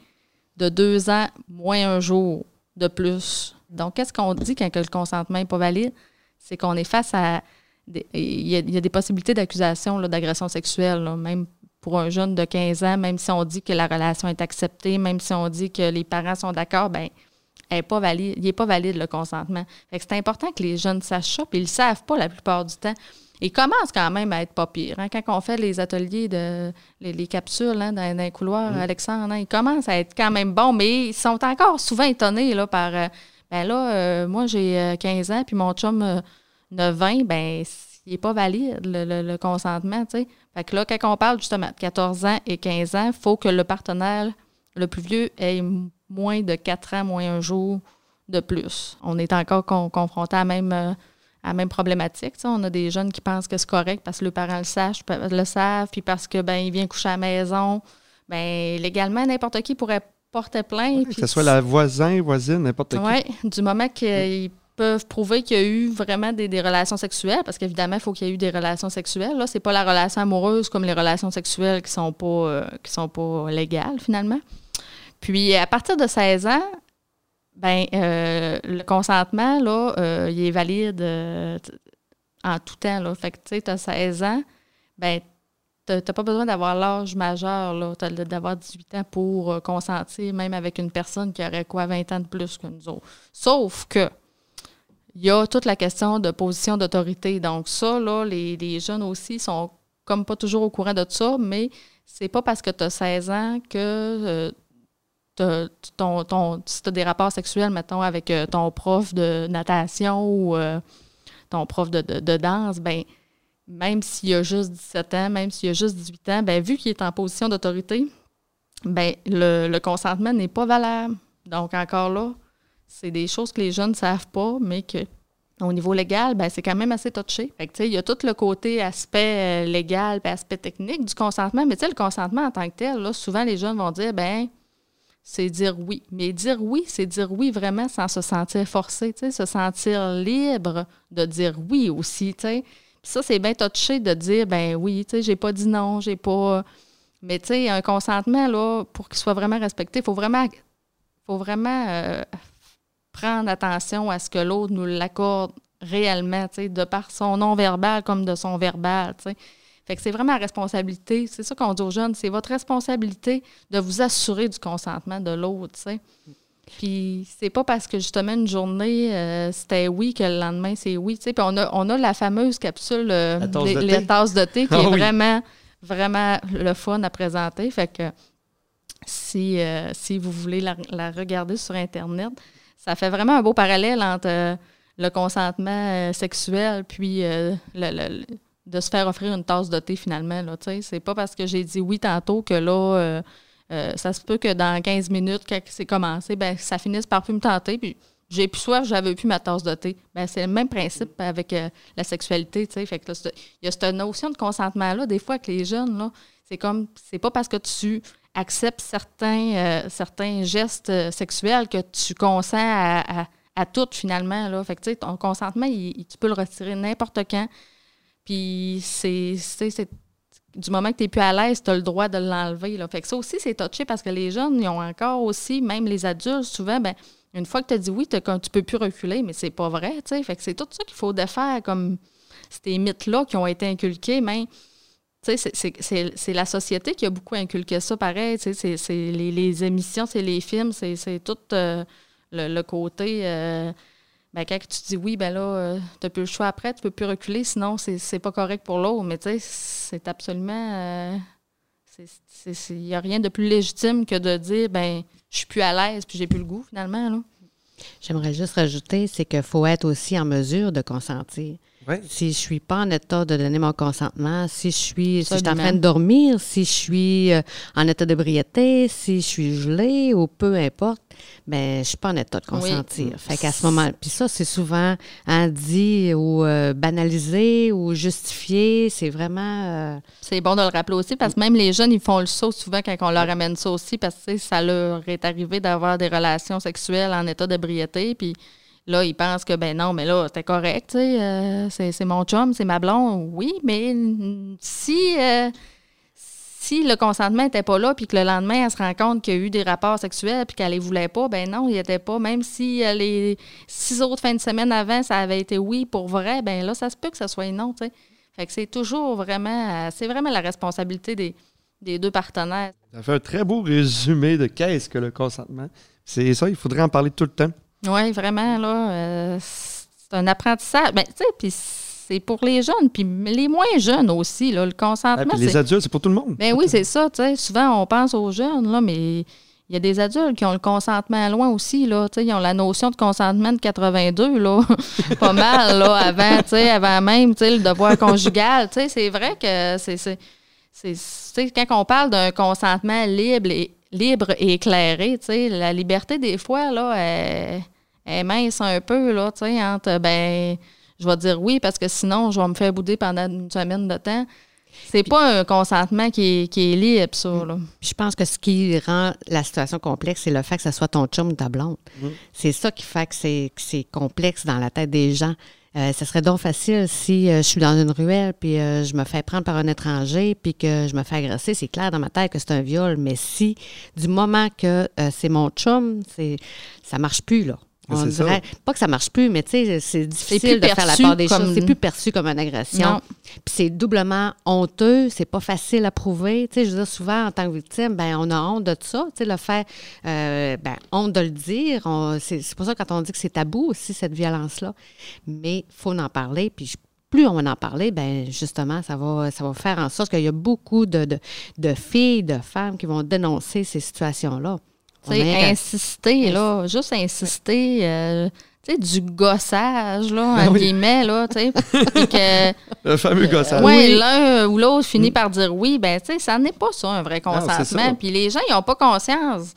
de deux ans, moins un jour de plus. Donc, qu'est-ce qu'on dit quand le consentement n'est pas valide? C'est qu'on est face à. il, y a, des possibilités d'accusation d'agression sexuelle, même pour un jeune de 15 ans, même si on dit que la relation est acceptée, même si on dit que les parents sont d'accord, ben pas valide, il n'est pas valide le consentement. c'est important que les jeunes sachent ça, puis ils ne le savent pas la plupart du temps il commence quand même à être pas pire. Hein. Quand on fait les ateliers de les, capsules hein, dans, un couloir, Alexandre, hein, il commence à être quand même bon, mais ils sont encore souvent étonnés là, par euh, ben là, euh, moi j'ai 15 euh, ans, puis mon chum 20, ben il n'est pas valide le, consentement. sais. Fait que là, quand on parle justement de 14 ans et 15 ans, il faut que le partenaire le plus vieux ait moins de 4 ans, moins un jour de plus. On est encore confronté à même à la même problématique. On a des jeunes qui pensent que c'est correct parce que le parent le, sache, le savent, puis parce que ben il vient coucher à la maison. Ben, légalement, n'importe qui pourrait porter plainte. que ce soit la voisin, voisine, n'importe qui. Oui, du moment qu'ils peuvent prouver qu'il y a eu vraiment des, relations sexuelles, parce qu'évidemment, il faut qu'il y ait eu des relations sexuelles. Là, c'est pas la relation amoureuse comme les relations sexuelles qui sont euh, sont pas légales finalement. Puis à partir de 16 ans, ben, euh, le consentement, là, euh, il est valide en tout temps. Là. Fait que, tu sais, tu as 16 ans, ben, tu n'as pas besoin d'avoir l'âge majeur, là, d'avoir 18 ans pour consentir, même avec une personne qui aurait quoi, 20 ans de plus que nous autres. Sauf que, il y a toute la question de position d'autorité. Donc, ça, là, les, les, jeunes aussi sont comme pas toujours au courant de ça, mais c'est pas parce que tu as 16 ans que euh, ton, ton, si tu as des rapports sexuels, mettons, avec euh, ton prof de natation ou euh, ton prof de, danse, ben même s'il a juste 17 ans, même s'il a juste 18 ans, ben vu qu'il est en position d'autorité, ben le consentement n'est pas valable. Donc, encore là, c'est des choses que les jeunes ne savent pas, mais que au niveau légal, ben, c'est quand même assez touché. il y a tout le côté aspect euh, légal et aspect technique du consentement, mais le consentement en tant que tel, là, souvent les jeunes vont dire ben c'est dire oui. Mais dire oui, c'est dire oui vraiment sans se sentir forcé, se sentir libre de dire oui aussi. Ça, c'est bien touché de dire ben oui, j'ai pas dit non, j'ai pas. Mais tu sais, un consentement, là, pour qu'il soit vraiment respecté, il faut vraiment, faut vraiment euh, prendre attention à ce que l'autre nous l'accorde réellement, de par son non-verbal comme de son verbal. Fait que c'est vraiment la responsabilité. C'est ça qu'on dit aux jeunes, c'est votre responsabilité de vous assurer du consentement de l'autre. Puis c'est pas parce que justement une journée euh, c'était oui que le lendemain c'est oui. Puis on a, on a la fameuse capsule euh, les, tasses de thé qui ah est vraiment, vraiment le fun à présenter. Fait que si, euh, si vous voulez la, regarder sur Internet, ça fait vraiment un beau parallèle entre euh, le consentement euh, sexuel puis euh, de se faire offrir une tasse de thé finalement. C'est pas parce que j'ai dit oui tantôt que là, ça se peut que dans 15 minutes, quand c'est commencé, ben, ça finisse par plus me tenter. Puis j'ai plus soif, j'avais plus ma tasse de thé. Ben, c'est le même principe avec la sexualité. Fait que il y a cette notion de consentement-là, des fois, avec les jeunes, là, c'est comme, c'est pas parce que tu accepte certains, euh, certains gestes euh, sexuels que tu consens à, à, finalement. Là. Fait que, ton consentement, tu peux le retirer n'importe quand. Puis c'est, du moment que tu n'es plus à l'aise, tu as le droit de l'enlever. Fait que ça aussi, c'est touché parce que les jeunes, ils ont encore aussi, même les adultes, souvent, ben, une fois que tu as dit oui, tu ne peux plus reculer, mais c'est pas vrai. Fait que c'est tout ça qu'il faut défaire comme ces mythes-là qui ont été inculqués, mais c'est la société qui a beaucoup inculqué ça, pareil. C'est les, les, émissions, c'est les films, c'est tout euh, le, côté. Euh, ben, quand tu dis oui, ben là, euh, tu n'as plus le choix après, tu peux plus reculer, sinon c'est pas correct pour l'autre. Mais tu sais, c'est absolument. Il n'y a rien de plus légitime que de dire, ben, je suis plus à l'aise, puis j'ai plus le goût, finalement. J'aimerais juste rajouter, c'est qu'il faut être aussi en mesure de consentir. Si je suis pas en état de donner mon consentement, si je suis, si je suis en train de dormir, si je suis euh, en état d'ébriété, si je suis gelée ou peu importe, ben je suis pas en état de consentir. Fait qu'à ce moment, puis ça c'est souvent hein, dit ou euh, banalisé ou justifié, c'est vraiment. Euh, c'est bon de le rappeler aussi parce que même les jeunes ils font le saut souvent quand on leur amène ça aussi parce que ça leur est arrivé d'avoir des relations sexuelles en état d'ébriété puis Là, ils pensent que, ben non, mais là, c'était correct, tu sais, euh, c'est mon chum, c'est ma blonde. Oui, mais si, euh, si le consentement n'était pas là, puis que le lendemain, elle se rend compte qu'il y a eu des rapports sexuels, puis qu'elle les voulait pas, ben non, il était pas. Même si euh, les six autres fins de semaine avant, ça avait été oui pour vrai, ben là, ça se peut que ça soit non, tu sais. Fait que c'est toujours vraiment, c'est vraiment la responsabilité des, des deux partenaires. Ça fait un très beau résumé de qu'est-ce que le consentement. C'est ça, il faudrait en parler tout le temps. Oui, vraiment, là, euh, c'est un apprentissage. Ben, tu sais, puis c'est pour les jeunes, puis les moins jeunes aussi, là, le consentement. Ah, les adultes, c'est pour tout le monde. Ben oui, c'est ça, tu sais. Souvent, on pense aux jeunes, là, mais il y a des adultes qui ont le consentement loin aussi, là. Tu sais, ils ont la notion de consentement de 82, là. Pas mal, là, avant, tu sais, avant même, tu sais, le devoir conjugal. Tu sais, c'est vrai que c'est... c'est quand on parle d'un consentement libre et, libre et éclairé, tu sais, la liberté, des fois, là, elle, elle mince un peu, là, tu sais, entre, ben, je vais dire oui parce que sinon, je vais me faire bouder pendant une semaine de temps. C'est pas un consentement qui est, qui est libre, ça. Là. je pense que ce qui rend la situation complexe, c'est le fait que ce soit ton chum ou ta blonde. Mm. C'est ça qui fait que c'est complexe dans la tête des gens. Euh, ce serait donc facile si euh, je suis dans une ruelle puis euh, je me fais prendre par un étranger puis que je me fais agresser. C'est clair dans ma tête que c'est un viol. Mais si, du moment que c'est mon chum, c'est ça marche plus, là. On dirait, pas que ça marche plus, mais tu sais, c'est difficile de faire la part des choses. C'est plus perçu comme une agression. Puis c'est doublement honteux, c'est pas facile à prouver. Tu sais, je veux dire, souvent, en tant que victime, ben on a honte de ça. Tu sais, le fait, euh, ben, honte de le dire. C'est pour ça, quand on dit que c'est tabou aussi, cette violence-là. Mais il faut en parler. Puis plus on va en parler, ben justement, ça va, ça va faire en sorte qu'il y a beaucoup de, de, de filles, de femmes qui vont dénoncer ces situations-là. Tu sais, insister, là, juste insister, euh, tu sais, du gossage, là, Ben en oui. guillemets, là, tu sais. que, Le fameux gossage. ouais, l'un ou l'autre finit par dire oui, ben, tu sais, ça n'est pas ça, un vrai consentement. Puis les gens, ils n'ont pas conscience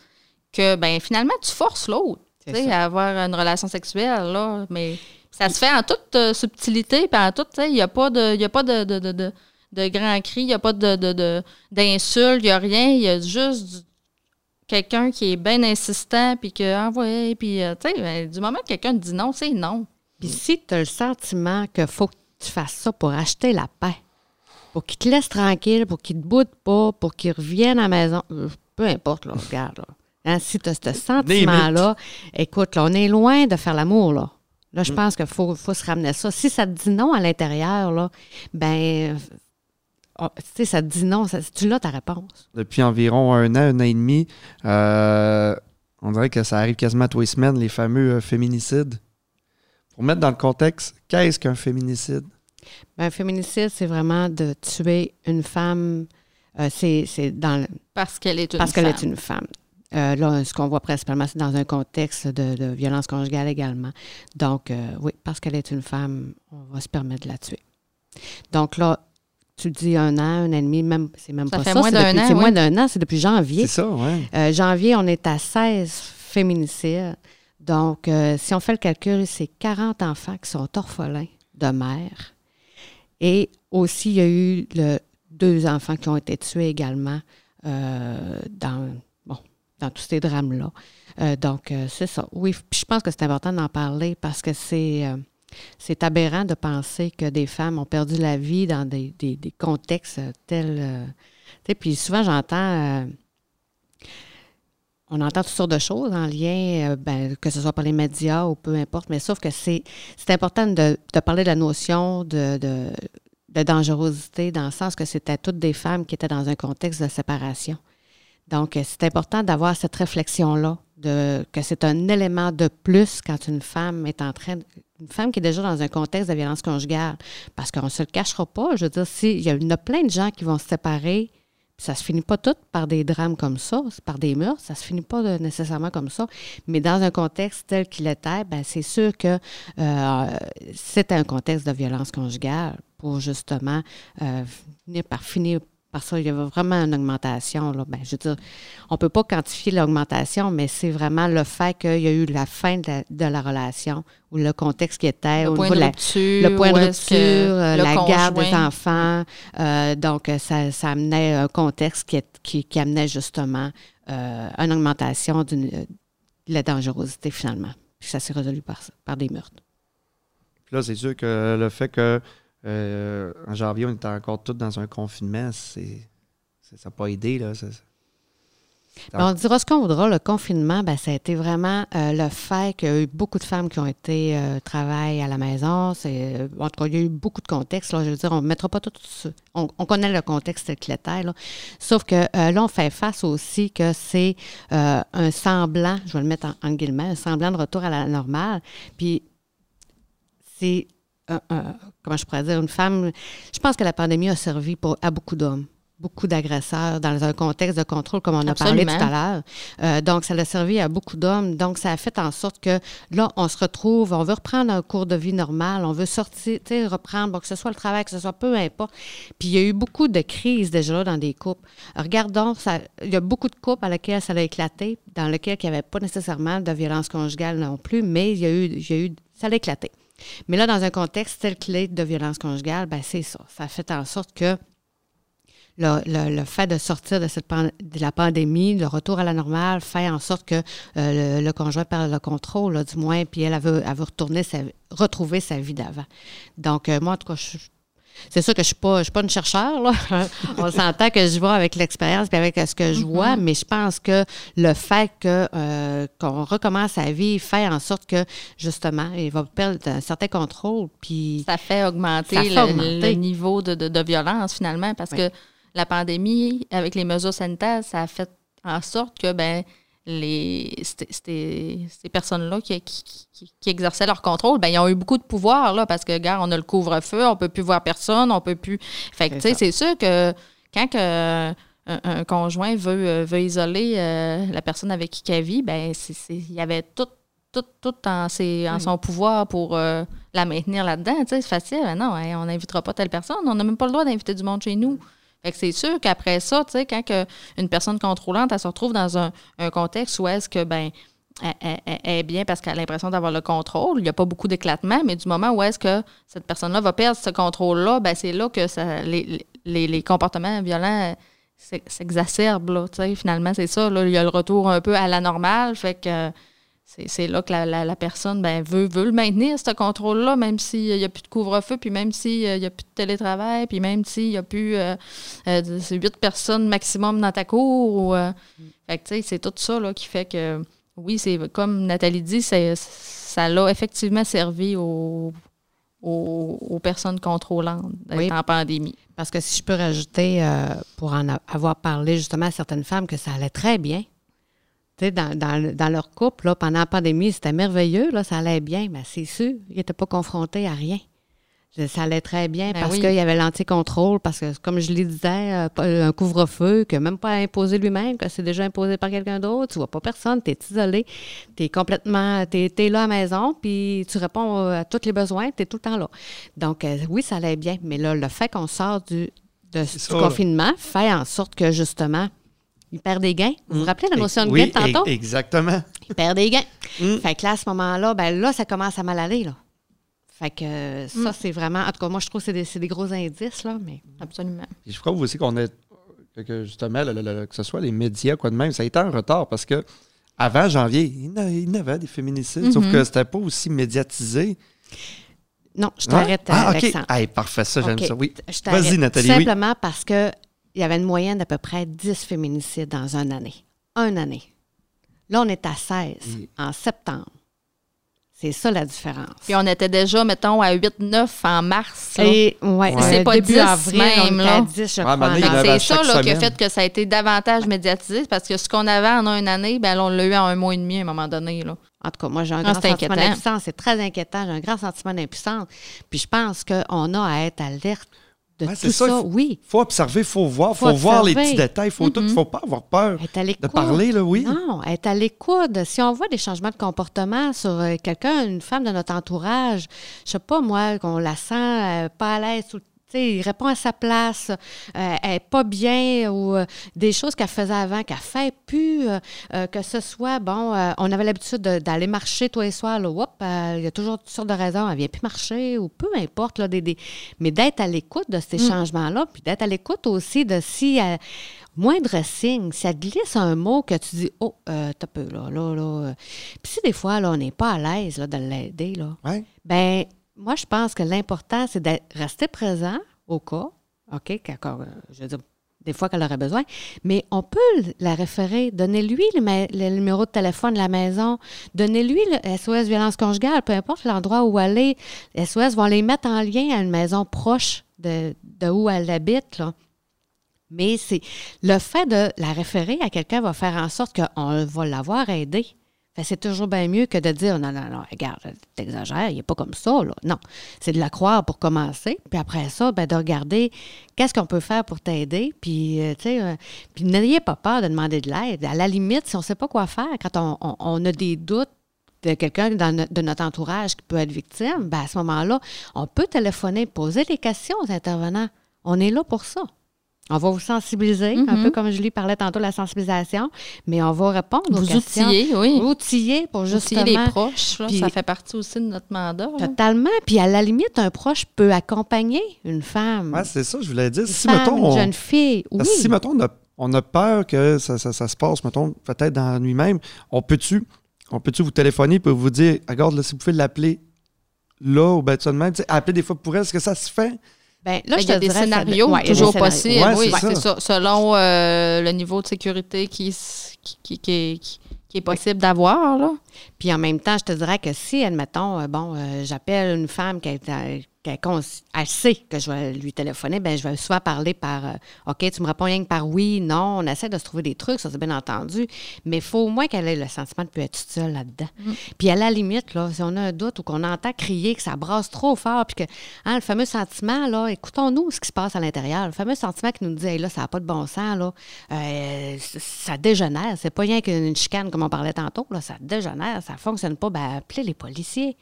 que, ben, finalement, tu forces l'autre, tu sais, à avoir une relation sexuelle, là. Mais ça se fait en toute euh, subtilité, puis en toute, tu sais, il n'y a pas de, y a pas de, de, de, de, de grands cris, il n'y a pas de, de, de- d'insultes, il n'y a rien, il y a juste du- quelqu'un qui est bien insistant, puis que, ah ouais, puis, euh, tu sais, ben, du moment que quelqu'un te dit non, c'est non. Puis si tu as le sentiment qu'il faut que tu fasses ça pour acheter la paix, pour qu'il te laisse tranquille, pour qu'il ne te boude pas, pour qu'il revienne à la maison, euh, peu importe, là, regarde, là. Hein, si tu as ce sentiment-là, écoute, là, on est loin de faire l'amour, là. Là, je pense qu'il faut, faut se ramener à ça. Si ça te dit non à l'intérieur, là, ben, oh, tu sais, ça te dit non, ça- tu l'as ta réponse. Depuis environ un an, un an et demi, euh, on dirait que ça arrive quasiment tous les semaines, les fameux euh, féminicides. Pour mettre dans le contexte, qu'est-ce qu'un féminicide? Ben, un féminicide, c'est vraiment de tuer une femme. euh, c'est c'est dans le- Parce qu'elle est une Parce qu'elle est femme. une femme. Euh, là, ce qu'on voit principalement, c'est dans un contexte de, de violence conjugale également. Donc, euh, oui, parce qu'elle est une femme, on va se permettre de la tuer. Donc là, tu dis un an, un an et demi, même, c'est même Ça pas fait ça. moins c'est depuis- an, C'est oui. moins d'un an, c'est depuis janvier. C'est ça, ouais. Euh, janvier, on est à 16 féminicides. Donc, euh, si on fait le calcul, c'est 40 enfants qui sont orphelins de mère. Et aussi, il y a eu le- deux enfants qui ont été tués également euh, dans, bon, dans tous ces drames-là. Euh, donc, euh, c'est ça. Oui, puis je pense que c'est important d'en parler parce que c'est, euh, c'est aberrant de penser que des femmes ont perdu la vie dans des, contextes tels. euh, puis souvent, j'entends. euh, on entend toutes sortes de choses en lien, euh, ben, que ce soit par les médias ou peu importe, mais sauf que c'est, important de, parler de la notion de, dangerosité dans le sens que c'était toutes des femmes qui étaient dans un contexte de séparation. Donc, c'est important d'avoir cette réflexion-là, que c'est un élément de plus quand une femme est en train, une femme qui est déjà dans un contexte de violence conjugale, parce qu'on ne se le cachera pas. Je veux dire, si, il y en a plein de gens qui vont se séparer, puis ça se finit pas tout par des drames comme ça, par des meurtres, ça se finit pas nécessairement comme ça. Mais dans un contexte tel qu'il était, ben c'est sûr que euh, c'est un contexte de violence conjugale pour justement euh, finir par finir par ça. Il y a vraiment une augmentation. Là. Ben, je veux dire, on peut pas quantifier l'augmentation, mais c'est vraiment le fait qu'il y a eu la fin de la, de la relation ou le contexte qui était Le au point niveau de la, rupture. le point de rupture, euh, le la garde des enfants. Euh, donc, euh, ça, ça amenait un contexte qui, est- qui, qui amenait justement euh, une augmentation d'une- de la dangerosité finalement. Puis ça s'est résolu par, ça, par des meurtres. Puis là, c'est sûr que le fait que euh, en janvier, on était encore tous dans un confinement, c'est, ça n'a pas aidé. Là, Mais on dira ce qu'on voudra, le confinement, ben, ça a été vraiment euh, le fait qu'il y a eu beaucoup de femmes qui ont été euh, travailler à la maison. C'est, euh, en tout cas, il y a eu beaucoup de contextes. Là, je veux dire, on ne mettra pas tout. On, on connaît le contexte qu'il était. Sauf que là, on fait face aussi que c'est un semblant, je vais le mettre en, en guillemets, un semblant de retour à la normale. Puis, c'est, un- un- comment je pourrais dire, une femme. Je pense que la pandémie a servi pour, à beaucoup d'hommes beaucoup d'agresseurs dans un contexte de contrôle, comme on a parlé tout à l'heure. Euh, donc, ça a servi à beaucoup d'hommes. Donc, ça a fait en sorte que là, on se retrouve, on veut reprendre un cours de vie normal, on veut sortir, tu sais, reprendre, bon, que ce soit le travail, que ce soit peu importe. Puis, il y a eu beaucoup de crises déjà là, dans des couples. Regardons, ça, il y a beaucoup de couples à lesquels ça a éclaté, dans lesquels il n'y avait pas nécessairement de violence conjugale non plus, mais il y a eu, il y a eu ça a éclaté. Mais là, dans un contexte tel qu'il est de violence conjugale, ben c'est ça. Ça fait en sorte que le, le- fait de sortir de, cette de la pandémie, le retour à la normale, fait en sorte que euh, le, conjoint perd le contrôle, du moins, puis elle, veut, sa, retrouver sa vie d'avant. Donc, euh, moi, en tout cas, je- c'est sûr que je ne suis, pas- je suis pas une chercheur. Là. On s'entend que je vois avec l'expérience et avec ce que je vois, mais je pense que le fait que, euh, qu'on recommence sa vie fait en sorte que, justement, il va perdre un certain contrôle. Puis, Ça fait augmenter, Ça fait le, niveau de, de- de violence, finalement, parce Oui. que la pandémie, avec les mesures sanitaires, ça a fait en sorte que ben les, ces, personnes-là qui, qui, exerçaient leur contrôle, ben, ils ont eu beaucoup de pouvoir, là, parce que, regarde, on a le couvre-feu, on peut plus voir personne, on peut plus. Fait que, tu sais, c'est sûr que quand que, un, conjoint veut, euh, veut isoler euh, la personne avec qui il vit, ben, il y avait tout, tout, tout en, ses, en son pouvoir pour euh, la maintenir là-dedans. Tu sais, c'est facile. Ben non, on n'invitera pas telle personne. On n'a même pas le droit d'inviter du monde chez nous c'est sûr qu'après ça, tu sais, quand une personne contrôlante, elle se retrouve dans un, contexte où est-ce que, ben, elle, est bien parce qu'elle a l'impression d'avoir le contrôle. Il n'y a pas beaucoup d'éclatement, mais du moment où est-ce que cette personne-là va perdre ce contrôle-là, ben c'est là que ça, les, comportements violents s'exacerbent. Finalement, c'est ça. Là, il y a le retour un peu à la normale. Fait que c'est là que la, personne ben, veut, veut le maintenir, ce contrôle-là, même s'il n'y a plus de couvre-feu, puis même s'il n'y a plus de télétravail, puis même s'il n'y a plus euh, euh, huit personnes maximum dans ta cour. Euh, fait que, c'est tout ça là, qui fait que, oui, c'est comme Nathalie dit, ça l'a effectivement servi aux, aux, personnes contrôlantes en pandémie. Parce que si je peux rajouter, pour en avoir parlé justement à certaines femmes, que ça allait très bien dans, dans, dans, leur couple, là, pendant la pandémie, c'était merveilleux, là, ça allait bien, mais c'est sûr, ils n'étaient pas confrontés à rien. Ça allait très bien ben parce qu'il y avait l'anticontrôle, parce que, comme je le disais, euh, un couvre-feu que même pas imposé lui-même, que c'est déjà imposé par quelqu'un d'autre, tu vois pas personne, tu es isolé, tu es complètement, tu es, là à la maison, puis tu réponds à tous les besoins, tu es tout le temps là. Donc, euh, oui, ça allait bien, mais là, le fait qu'on sort du, du confinement fait en sorte que, justement, il perd des gains. Vous vous mm. rappelez la notion de gain tantôt? exactement. Il perd des gains. Mm. Fait que là, à ce moment-là, ben là, ça commence à mal aller, là. Fait que ça, mm. c'est vraiment... En tout cas, moi, je trouve que c'est des, gros indices, là, mais absolument. je crois aussi qu'on est... Que justement, que ce soit les médias, quoi de même, ça a été en retard parce que avant janvier, il y avait des féminicides, sauf mm-hmm. que c'était pas aussi médiatisé. Non, je t'arrête, ah, Alexandre. Ah, parfait, ça, j'aime ça, oui. Vas-y, Nathalie, Simplement parce que il y avait une moyenne d'à peu près 10 féminicides dans une année. Une année. Là, on est à 16 en septembre. C'est ça la différence. Puis on était déjà, mettons, à 8-9 en mars. Et, ouais, C'est pas début 10 avril, même. Là. 10, je crois. c'est ça là, qui a fait que ça a été davantage médiatisé parce que ce qu'on avait en une année, ben, on l'a eu en un mois et demi à un moment donné. Là. En tout cas, moi, j'ai un ah, grand sentiment d'impuissance. C'est très inquiétant. J'ai un grand sentiment d'impuissance. Puis je pense qu'on a à être alerte de tout ça, il oui. faut observer, il faut voir, il faut, voir les petits détails, il faut tout, faut pas avoir peur de parler, là, oui. Non, être à l'écoute. Si on voit des changements de comportement sur euh, quelqu'un, une femme de notre entourage, je sais pas, moi, qu'on la sent euh, pas à l'aise tout le il répond à sa place, euh, elle n'est pas bien ou euh, des choses qu'elle faisait avant, qu'elle fait plus, euh, que ce soit, bon, on avait l'habitude d'aller marcher tous les soirs, il y a toujours toutes sortes de raisons, elle ne vient plus marcher ou peu importe, là, des, mais d'être à l'écoute de ces mm. changements-là, puis d'être à l'écoute aussi de si moindre signe, si elle glisse un mot que tu dis, oh, t'as peu, là, là, là. Puis si des fois, là, on n'est pas à l'aise de l'aider, là, ben moi, je pense que l'important, c'est de rester présent au cas, OK, euh, je veux dire, des fois qu'elle aurait besoin, mais on peut la référer, donnez-lui le, numéro de téléphone de la maison, donnez-lui le SOS violence conjugale, peu importe l'endroit où elle est, SOS vont les mettre en lien à une maison proche de, de où elle habite, là. Mais c'est le fait de la référer à quelqu'un va faire en sorte qu'on va l'avoir aidée c'est toujours bien mieux que de dire non, non, non, regarde, t'exagères, il n'est pas comme ça. Là. Non. C'est de la croire pour commencer. Puis après ça, ben, de regarder qu'est-ce qu'on peut faire pour t'aider. Puis, euh, euh, n'ayez pas peur de demander de l'aide. À la limite, si on ne sait pas quoi faire, quand on, a des doutes de quelqu'un de notre entourage qui peut être victime, ben à ce moment-là, on peut téléphoner, poser des questions aux intervenants. On est là pour ça. On va vous sensibiliser, un peu mm-hmm. comme Julie parlait tantôt de la sensibilisation, mais on va répondre aux vous questions. Outiller, oui. Outiller pour justement... Outiller les proches, ça fait partie aussi de notre mandat. Totalement. Puis à la limite, un proche peut accompagner une femme. Oui, c'est ça, je voulais dire. Une si, femme, une jeune fille, oui. Si, mettons, on a, peur que ça, se passe, mettons, peut-être dans lui-même, on peut-tu on peut vous téléphoner pour vous dire, regarde, là, si vous pouvez l'appeler là, ou tout de même, appeler des fois pour elle, est-ce que ça se fait? Ben, là, ben, il y a des scénarios toujours possibles. oui, c'est ça. Selon euh, le niveau de sécurité qui, qui, qui, qui est possible d'avoir. Puis en même temps, je te dirais que si, admettons, euh, bon, euh, j'appelle une femme qui, qu'elle sait que je vais lui téléphoner, ben je vais souvent parler par euh, OK, tu me réponds rien que par oui, non. On essaie de se trouver des trucs, ça c'est bien entendu. Mais il faut au moins qu'elle ait le sentiment de ne plus être seule là-dedans. Mm. Puis à la limite, là, si on a un doute ou qu'on entend crier, que ça brasse trop fort, puis que hein, le fameux sentiment, là, écoutons-nous ce qui se passe à l'intérieur. Le fameux sentiment qui nous dit là, ça n'a pas de bon sens, là, euh, ça dégénère. C'est pas rien qu'une chicane comme on parlait tantôt, là, ça dégénère, ça fonctionne pas. Ben, appelez les policiers.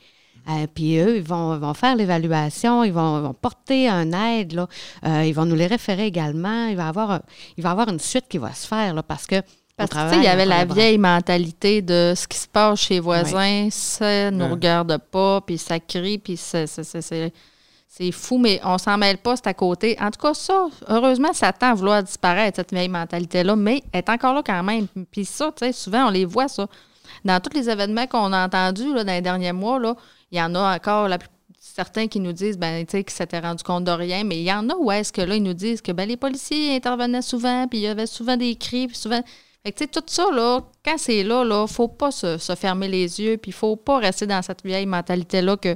Euh, puis eux, ils vont, vont faire l'évaluation, ils vont, porter un aide, là. Euh, ils vont nous les référer également. Il va y avoir, il va avoir une suite qui va se faire là, parce que parce que, il y avait la vieille mentalité de ce qui se passe chez les voisins, ça ne nous regarde pas, puis ça crie, puis c'est fou, mais on s'en mêle pas, c'est à côté. En tout cas, ça, heureusement, ça tend à vouloir disparaître, cette vieille mentalité-là, mais elle est encore là quand même. Puis ça, tu sais, souvent, on les voit, ça. Dans tous les événements qu'on a entendus là, dans les derniers mois, là, il y en a encore certains qui nous disent ben, qu'ils s'étaient rendu compte de rien, mais il y en a où est-ce que là, ils nous disent que ben, les policiers intervenaient souvent, puis il y avait souvent des cris, puis souvent. Fait que, tout ça, là, quand c'est là, il ne faut pas se, fermer les yeux, puis il faut pas rester dans cette vieille mentalité-là que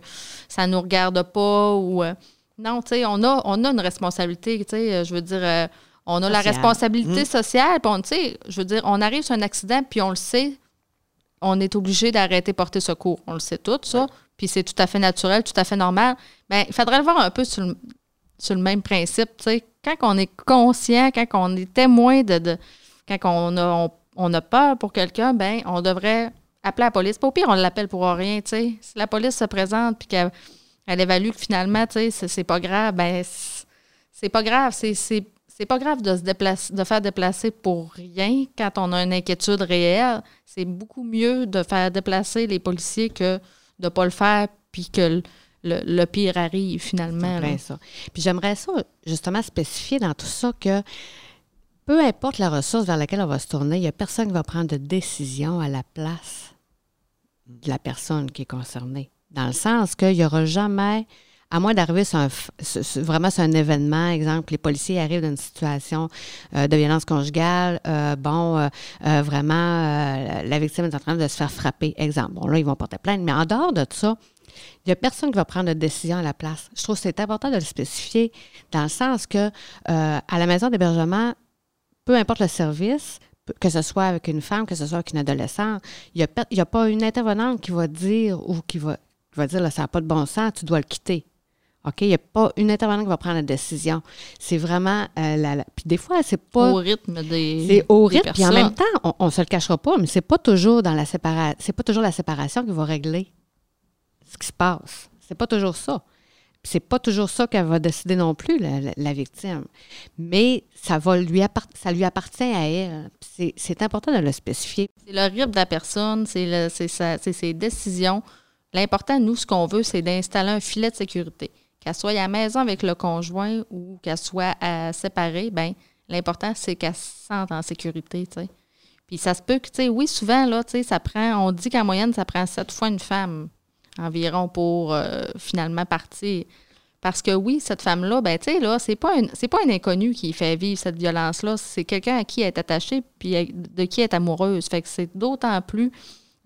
ça ne nous regarde pas ou. Euh, non, tu sais, on a, on a une responsabilité, tu sais, je veux dire, euh, on a la responsabilité mmh. sociale, puis tu sais, je veux dire, on arrive sur un accident, puis on le sait, on est obligé d'arrêter porter secours. On le sait tout, ça puis c'est tout à fait naturel, tout à fait normal, bien, il faudrait le voir un peu sur le, même principe. Quand on est conscient, quand on est témoin de. quand on a, peur pour quelqu'un, ben on devrait appeler la police. Pas au pire, on l'appelle pour rien. Si la police se présente puis qu'elle elle évalue que finalement, c'est pas grave, ben c'est pas grave. C'est pas grave de se déplacer, de faire déplacer pour rien quand on a une inquiétude réelle. C'est beaucoup mieux de faire déplacer les policiers que de ne pas le faire, puis que le, pire arrive finalement. Ça. Puis j'aimerais ça, justement, spécifier dans tout ça que peu importe la ressource vers laquelle on va se tourner, il n'y a personne qui va prendre de décision à la place de la personne qui est concernée. Dans le sens qu'il n'y aura jamais à moins d'arriver sur un, vraiment sur un événement, exemple, les policiers arrivent dans une situation euh, de violence conjugale, euh, bon, euh, vraiment, la victime est en train de se faire frapper, exemple. Bon, là, ils vont porter plainte, mais en dehors de ça, il n'y a personne qui va prendre de décision à la place. Je trouve que c'est important de le spécifier dans le sens que à la maison d'hébergement, peu importe le service, que ce soit avec une femme, que ce soit avec une adolescente, il n'y a, pas une intervenante qui va dire ou qui va, va dire là, ça n'a pas de bon sens, tu dois le quitter. OK? Il n'y a pas une intervenante qui va prendre la décision. C'est vraiment euh, la, Puis des fois, c'est pas. Au rythme des. C'est au rythme. Puis en même temps, on ne se le cachera pas, mais c'est pas toujours dans la séparation. C'est pas toujours la séparation qui va régler ce qui se passe. C'est pas toujours ça. Puis c'est pas toujours ça qu'elle va décider non plus, la, victime. Mais ça va lui ça lui appartient à elle. C'est important de le spécifier. C'est le rythme de la personne, c'est ses décisions. L'important, nous, ce qu'on veut, c'est d'installer un filet de sécurité qu'elle soit à la maison avec le conjoint ou qu'elle soit à séparer, ben l'important, c'est qu'elle se sente en sécurité, tu sais. Puis ça se peut que, oui, souvent, ça prend, on dit qu'en moyenne, ça prend sept fois une femme environ pour euh, finalement partir. Parce que oui, cette femme-là, ben tu sais, là, c'est pas, une, pas un inconnu qui fait vivre cette violence-là, c'est quelqu'un à qui elle est attachée puis de qui elle est amoureuse. Fait c'est d'autant plus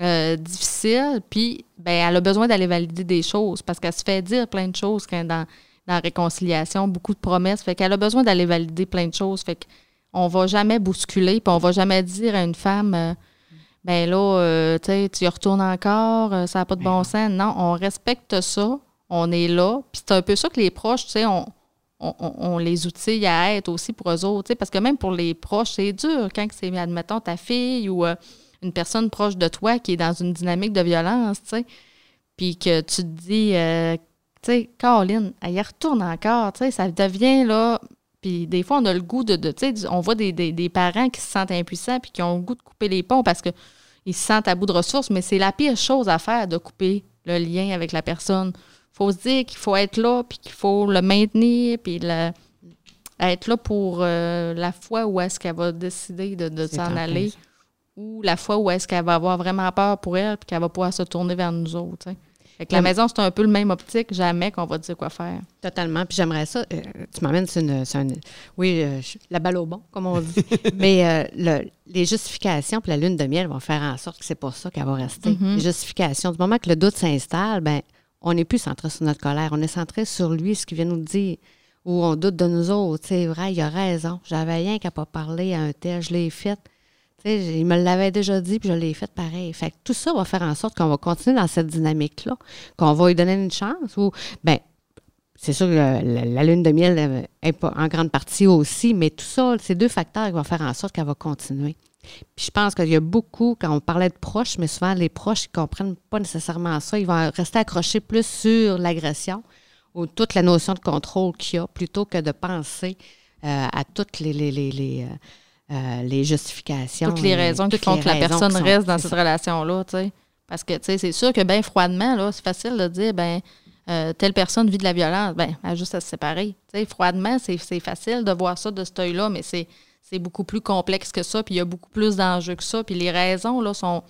euh, difficile, puis ben, elle a besoin d'aller valider des choses parce qu'elle se fait dire plein de choses quand dans, dans la réconciliation, beaucoup de promesses. Fait qu'elle a besoin d'aller valider plein de choses. Fait qu'on va jamais bousculer, puis on va jamais dire à une femme euh, ben là, euh, tu y retournes encore, ça n'a pas de bon sens. Non, on respecte ça, on est là. Puis c'est un peu ça que les proches, tu sais, on, on, les outils à être aussi pour eux autres. Parce que même pour les proches, c'est dur quand c'est, admettons, ta fille ou une personne proche de toi qui est dans une dynamique de violence, tu sais, puis que tu te dis, euh, tu sais, Caroline, elle y retourne encore, tu sais, ça devient là. Puis des fois, on a le goût de, tu sais, on voit des, parents qui se sentent impuissants puis qui ont le goût de couper les ponts parce qu'ils se sentent à bout de ressources, mais c'est la pire chose à faire de couper le lien avec la personne. Il faut se dire qu'il faut être là, puis qu'il faut le maintenir, puis être là pour euh, la fois où est-ce qu'elle va décider de s'en aller ou la fois où est-ce qu'elle va avoir vraiment peur pour elle puis qu'elle va pouvoir se tourner vers nous autres. Avec la maison, c'est un peu le même optique, jamais qu'on va dire quoi faire. Totalement. Puis j'aimerais ça. Euh, tu m'amènes sur une, Oui, euh, la balle au bon, comme on dit. Mais euh, les justifications puis la lune de miel vont faire en sorte que c'est pas ça qu'elle va rester. Mm-hmm. Les justifications. Du moment que le doute s'installe, ben on n'est plus centré sur notre colère, on est centré sur lui, ce qu'il vient nous dire, ou on doute de nous autres. C'est vrai, il a raison. J'avais rien qu'à pas parler à un tel, je l'ai fait. Il me l'avait déjà dit, puis je l'ai fait pareil. Fait tout ça va faire en sorte qu'on va continuer dans cette dynamique-là, qu'on va lui donner une chance. Ou, ben, c'est sûr que la, lune de miel euh, est en grande partie aussi, mais tout ça, c'est deux facteurs qui vont faire en sorte qu'elle va continuer. Puis je pense qu'il y a beaucoup, quand on parlait de proches, mais souvent les proches ne comprennent pas nécessairement ça. Ils vont rester accrochés plus sur l'agression ou toute la notion de contrôle qu'il y a, plutôt que de penser euh, à toutes les, les, euh, les, justifications. Toutes les raisons qui font que la personne reste dans cette relation-là, tu sais. Parce que, tu sais, c'est sûr que bien froidement, là, c'est facile de dire, ben euh, telle personne vit de la violence, ben elle a juste à se séparer. Tu sais, froidement, c'est facile de voir ça de ce œil-là, mais c'est c'est beaucoup plus complexe que ça, puis il y a beaucoup plus d'enjeux que ça. Puis les raisons là, sont,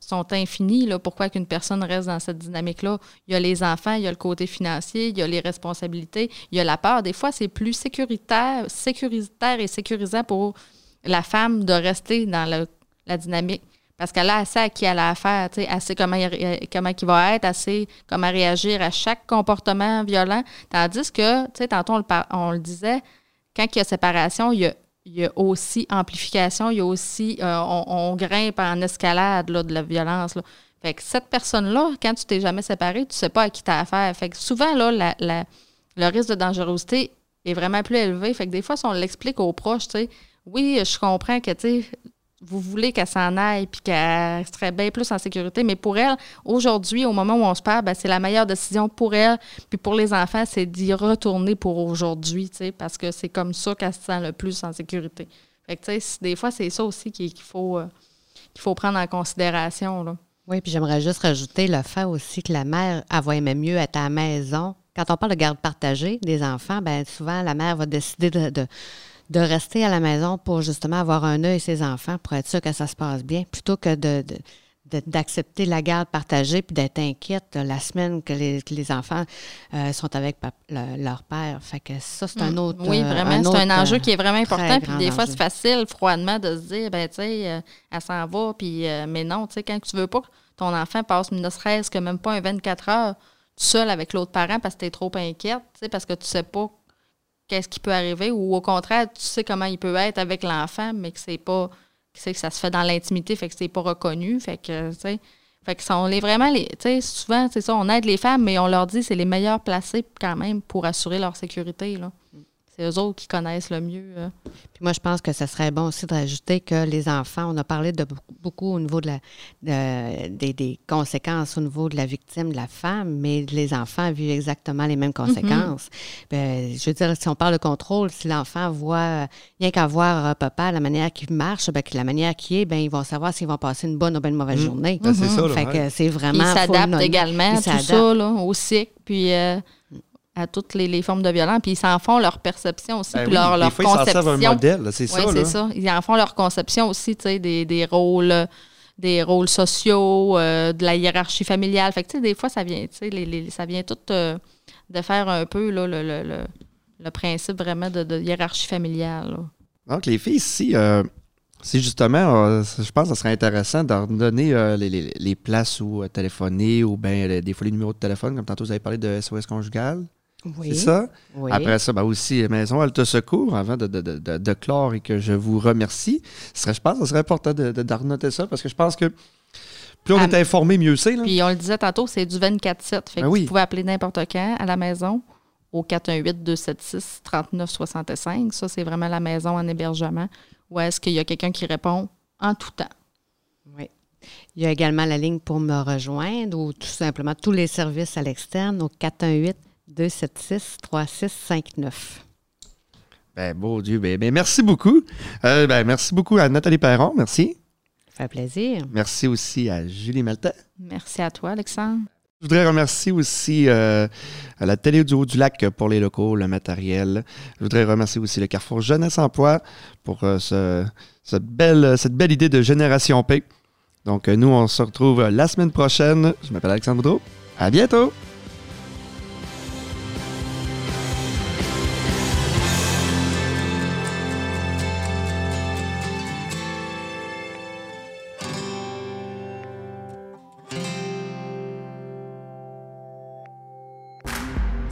sont infinies. Là, pourquoi qu'une personne reste dans cette dynamique-là? Il y a les enfants, il y a le côté financier, il y a les responsabilités, il y a la peur. Des fois, c'est plus sécuritaire, sécuritaire et sécurisant pour la femme de rester dans la dynamique. Parce qu'elle a assez à qui elle a affaire, assez comment il, comment va être, assez comment réagir à chaque comportement violent. Tandis que, tu tantôt on le, disait, quand il y a séparation, il y a aussi amplification, il y a aussi, euh, on, grimpe en escalade là, de la violence. Là. Fait que cette personne-là, quand tu t'es jamais séparé, tu sais pas à qui tu as affaire. Fait que souvent, là, le risque de dangerosité est vraiment plus élevé. Fait que des fois, si on l'explique aux proches, tu sais, oui, je comprends que, tu vous voulez qu'elle s'en aille puis qu'elle serait bien plus en sécurité. Mais pour elle, aujourd'hui, au moment où on se parle, ben, c'est la meilleure décision pour elle. Puis pour les enfants, c'est d'y retourner pour aujourd'hui, parce que c'est comme ça qu'elle se sent le plus en sécurité. Fait que, des fois, c'est ça aussi qu'il faut, euh, qu'il faut prendre en considération. Là. Oui, puis j'aimerais juste rajouter le fait aussi que la mère, elle va mieux être à la maison. Quand on parle de garde partagée des enfants, ben souvent, la mère va décider de de rester à la maison pour justement avoir un œil ses enfants, pour être sûr que ça se passe bien, plutôt que de, d'accepter la garde partagée puis d'être inquiète la semaine que les, les enfants euh, sont avec leur père. Fait que ça, c'est un mm. autre. Oui, vraiment. c'est un enjeu qui est vraiment important. Puis des fois, c'est facile, froidement, de se dire, ben, tu sais, euh, elle s'en va. Puis, euh, mais non, tu sais, quand tu veux pas que ton enfant passe ne serait-ce que même pas un 24 heures seul avec l'autre parent parce que tu es trop inquiète, tu sais, parce que tu sais pas qu'est-ce qui peut arriver, ou au contraire, tu sais comment il peut être avec l'enfant, mais que c'est pas que ça se fait dans l'intimité, fait que c'est pas reconnu. Fait que, tu. Fait que vraiment les. Tu sais, souvent, c'est ça, on aide les femmes, mais on leur dit c'est les meilleurs placés quand même pour assurer leur sécurité. Là. C'est eux autres qui connaissent le mieux. Euh. Puis moi, je pense que ce serait bon aussi de rajouter que les enfants, on a parlé de beaucoup, au niveau de la, des, conséquences au niveau de la victime, de la femme, mais les enfants vivent exactement les mêmes mm-hmm. conséquences. Ben, je veux dire, si on parle de contrôle, si l'enfant voit, rien qu'à voir euh, papa, la manière qu'il marche, ben, la manière qu'il est, ben, ils vont savoir s'ils vont passer une bonne ou une mauvaise mm. journée. Ben, c'est ça, fait que c'est vraiment... Ils s'adaptent également, tout ça, là, au cycle. Puis... Euh, à toutes les, formes de violence. Puis ils s'en font leur perception aussi, ben leur, leur conception. Ils un modèle, c'est ça. Oui, c'est ça. Ils en font leur conception aussi, tu sais, des, des rôles des rôles sociaux, euh, de la hiérarchie familiale. Fait que, tu sais, des fois, ça vient, tu sais, les, ça vient tout euh, de faire un peu là, le, le, le, principe vraiment de, hiérarchie familiale. Donc, les filles euh, si justement, je pense que ce serait intéressant de donner les, les, les, places où téléphoner ou bien des fois les numéros de téléphone, comme tantôt vous avez parlé de SOS conjugal. C'est ça? Après ça, ben aussi, Maison elle te Secours, avant de, de, de, de, clore et que je vous remercie. serait, je pense que ce serait important de, de, ça parce que je pense que plus on est informé, mieux c'est. Puis on le disait tantôt, c'est du 24-7. Fait ben que vous pouvez appeler n'importe quand à la maison au 418-276-3965. Ça, c'est vraiment la maison en hébergement. Ou est-ce qu'il y a quelqu'un qui répond en tout temps? Oui. Il y a également la ligne pour me rejoindre ou tout simplement tous les services à l'externe au 418 276 3659. Ben, beau Dieu. Ben, ben merci beaucoup. Euh, ben, merci beaucoup à Nathalie Perron. Merci. Ça fait plaisir. Merci aussi à Julie Malta. Merci à toi, Alexandre. Je voudrais remercier aussi euh, la Télé du Haut-du-Lac pour les locaux, le matériel. Je voudrais remercier aussi le Carrefour Jeunesse Emploi pour euh, ce, cette, belle, cette belle idée de Génération P. Donc, nous, on se retrouve la semaine prochaine. Je m'appelle Alexandre Boudreau. À bientôt!